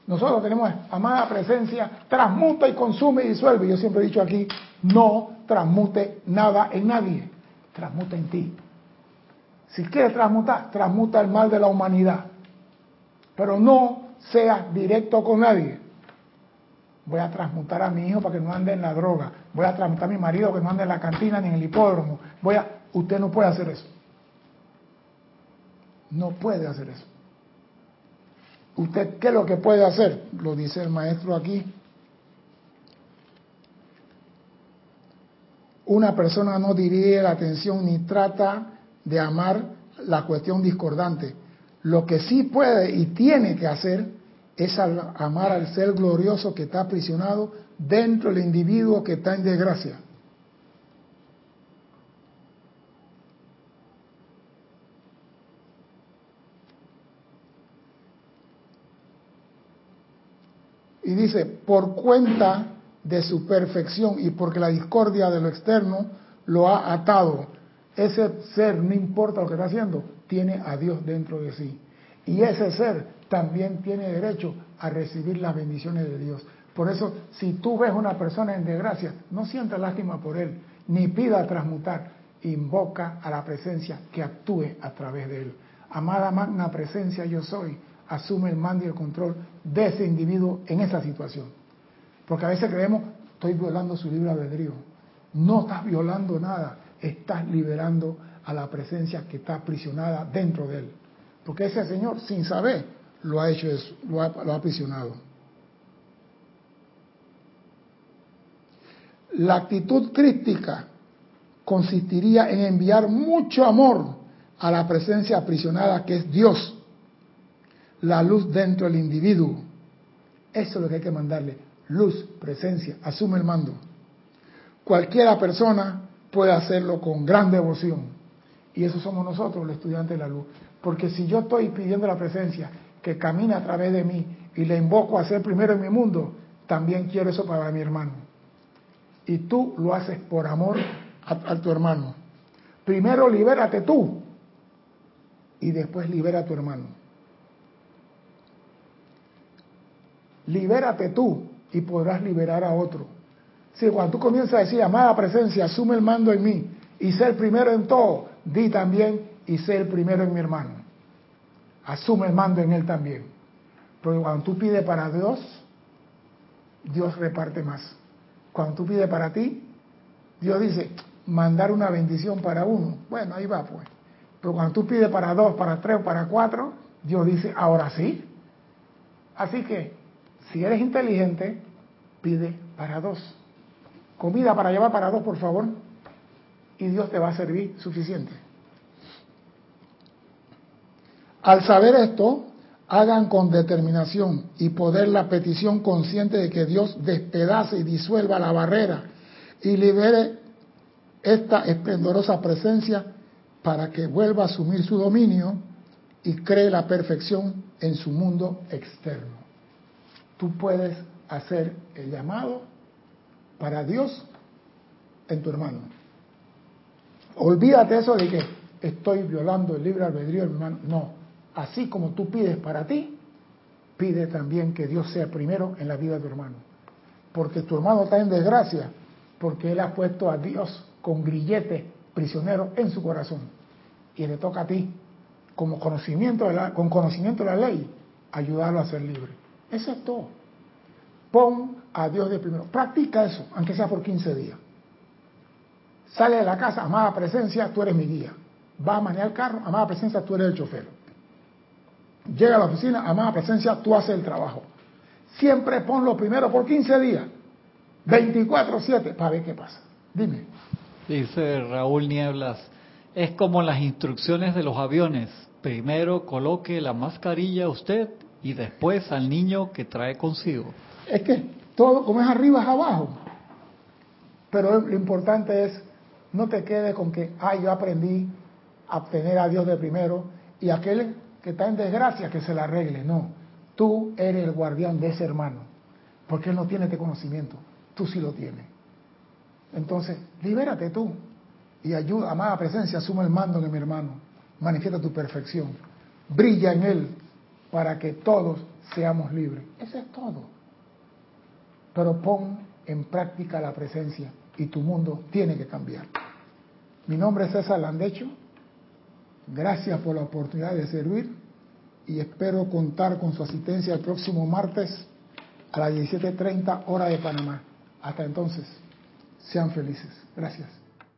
Nosotros tenemos amada presencia, transmuta y consume y disuelve. Yo siempre he dicho aquí, no transmute nada en nadie, transmuta en ti. Si quieres transmutar, transmuta el mal de la humanidad. Pero no seas directo con nadie. Voy a transmutar a mi hijo para que no ande en la droga. Voy a transmutar a mi marido que no ande en la cantina ni en el hipódromo. Voy a... Usted no puede hacer eso. No puede hacer eso. ¿Usted qué es lo que puede hacer? Lo dice el maestro aquí. Una persona no dirige la atención ni trata de amar la cuestión discordante. Lo que sí puede y tiene que hacer es amar al ser glorioso que está aprisionado dentro del individuo que está en desgracia. Y dice, por cuenta de su perfección y porque la discordia de lo externo lo ha atado. Ese ser, no importa lo que está haciendo, tiene a Dios dentro de sí. Y ese ser también tiene derecho a recibir las bendiciones de Dios. Por eso, si tú ves una persona en desgracia, no sientas lástima por él, ni pida transmutar, invoca a la presencia que actúe a través de él. Amada magna presencia yo soy, asume el mando y el control de ese individuo en esa situación. Porque a veces creemos, estoy violando su libre albedrío. No estás violando nada, estás liberando a la presencia que está aprisionada dentro de él. Porque ese Señor, sin saber, lo ha hecho eso, lo ha, lo ha aprisionado. La actitud crítica consistiría en enviar mucho amor a la presencia aprisionada que es Dios la luz dentro del individuo. Eso es lo que hay que mandarle. Luz, presencia, asume el mando. Cualquiera persona puede hacerlo con gran devoción. Y eso somos nosotros, los estudiantes de la luz. Porque si yo estoy pidiendo la presencia que camine a través de mí y le invoco a ser primero en mi mundo, también quiero eso para mi hermano. Y tú lo haces por amor a, a tu hermano. Primero libérate tú y después libera a tu hermano. libérate tú y podrás liberar a otro. Si cuando tú comienzas a decir, amada presencia, asume el mando en mí y sé el primero en todo, di también y sé el primero en mi hermano. Asume el mando en él también. Porque cuando tú pides para Dios, Dios reparte más. Cuando tú pides para ti, Dios dice, mandar una bendición para uno. Bueno, ahí va pues. Pero cuando tú pides para dos, para tres o para cuatro, Dios dice, ahora sí. Así que si eres inteligente, pide para dos. Comida para llevar para dos, por favor. Y Dios te va a servir suficiente. Al saber esto, hagan con determinación y poder la petición consciente de que Dios despedace y disuelva la barrera y libere esta esplendorosa presencia para que vuelva a asumir su dominio y cree la perfección en su mundo externo tú puedes hacer el llamado para Dios en tu hermano. Olvídate eso de que estoy violando el libre albedrío hermano. No, así como tú pides para ti, pide también que Dios sea primero en la vida de tu hermano. Porque tu hermano está en desgracia, porque él ha puesto a Dios con grillete prisionero en su corazón. Y le toca a ti, como conocimiento de la, con conocimiento de la ley, ayudarlo a ser libre. Eso es todo. Pon a Dios de primero. Practica eso, aunque sea por 15 días. Sale de la casa, amada presencia, tú eres mi guía. Va a manejar el carro, amada presencia, tú eres el chofer. Llega a la oficina, amada presencia, tú haces el trabajo. Siempre ponlo primero por 15 días. 24-7, para ver qué pasa. Dime. Dice Raúl Nieblas, es como las instrucciones de los aviones. Primero coloque la mascarilla usted y después al niño que trae consigo. Es que todo, como es arriba, es abajo. Pero lo importante es, no te quedes con que, ah, yo aprendí a tener a Dios de primero y aquel que está en desgracia que se la arregle. No, tú eres el guardián de ese hermano, porque él no tiene este conocimiento, tú sí lo tienes. Entonces, libérate tú y ayuda, amada presencia, asume el mando de mi hermano, manifiesta tu perfección, brilla en él para que todos seamos libres. Eso es todo. Pero pon en práctica la presencia y tu mundo tiene que cambiar. Mi nombre es César Landecho. Gracias por la oportunidad de servir y espero contar con su asistencia el próximo martes a las 17.30 hora de Panamá. Hasta entonces, sean felices. Gracias.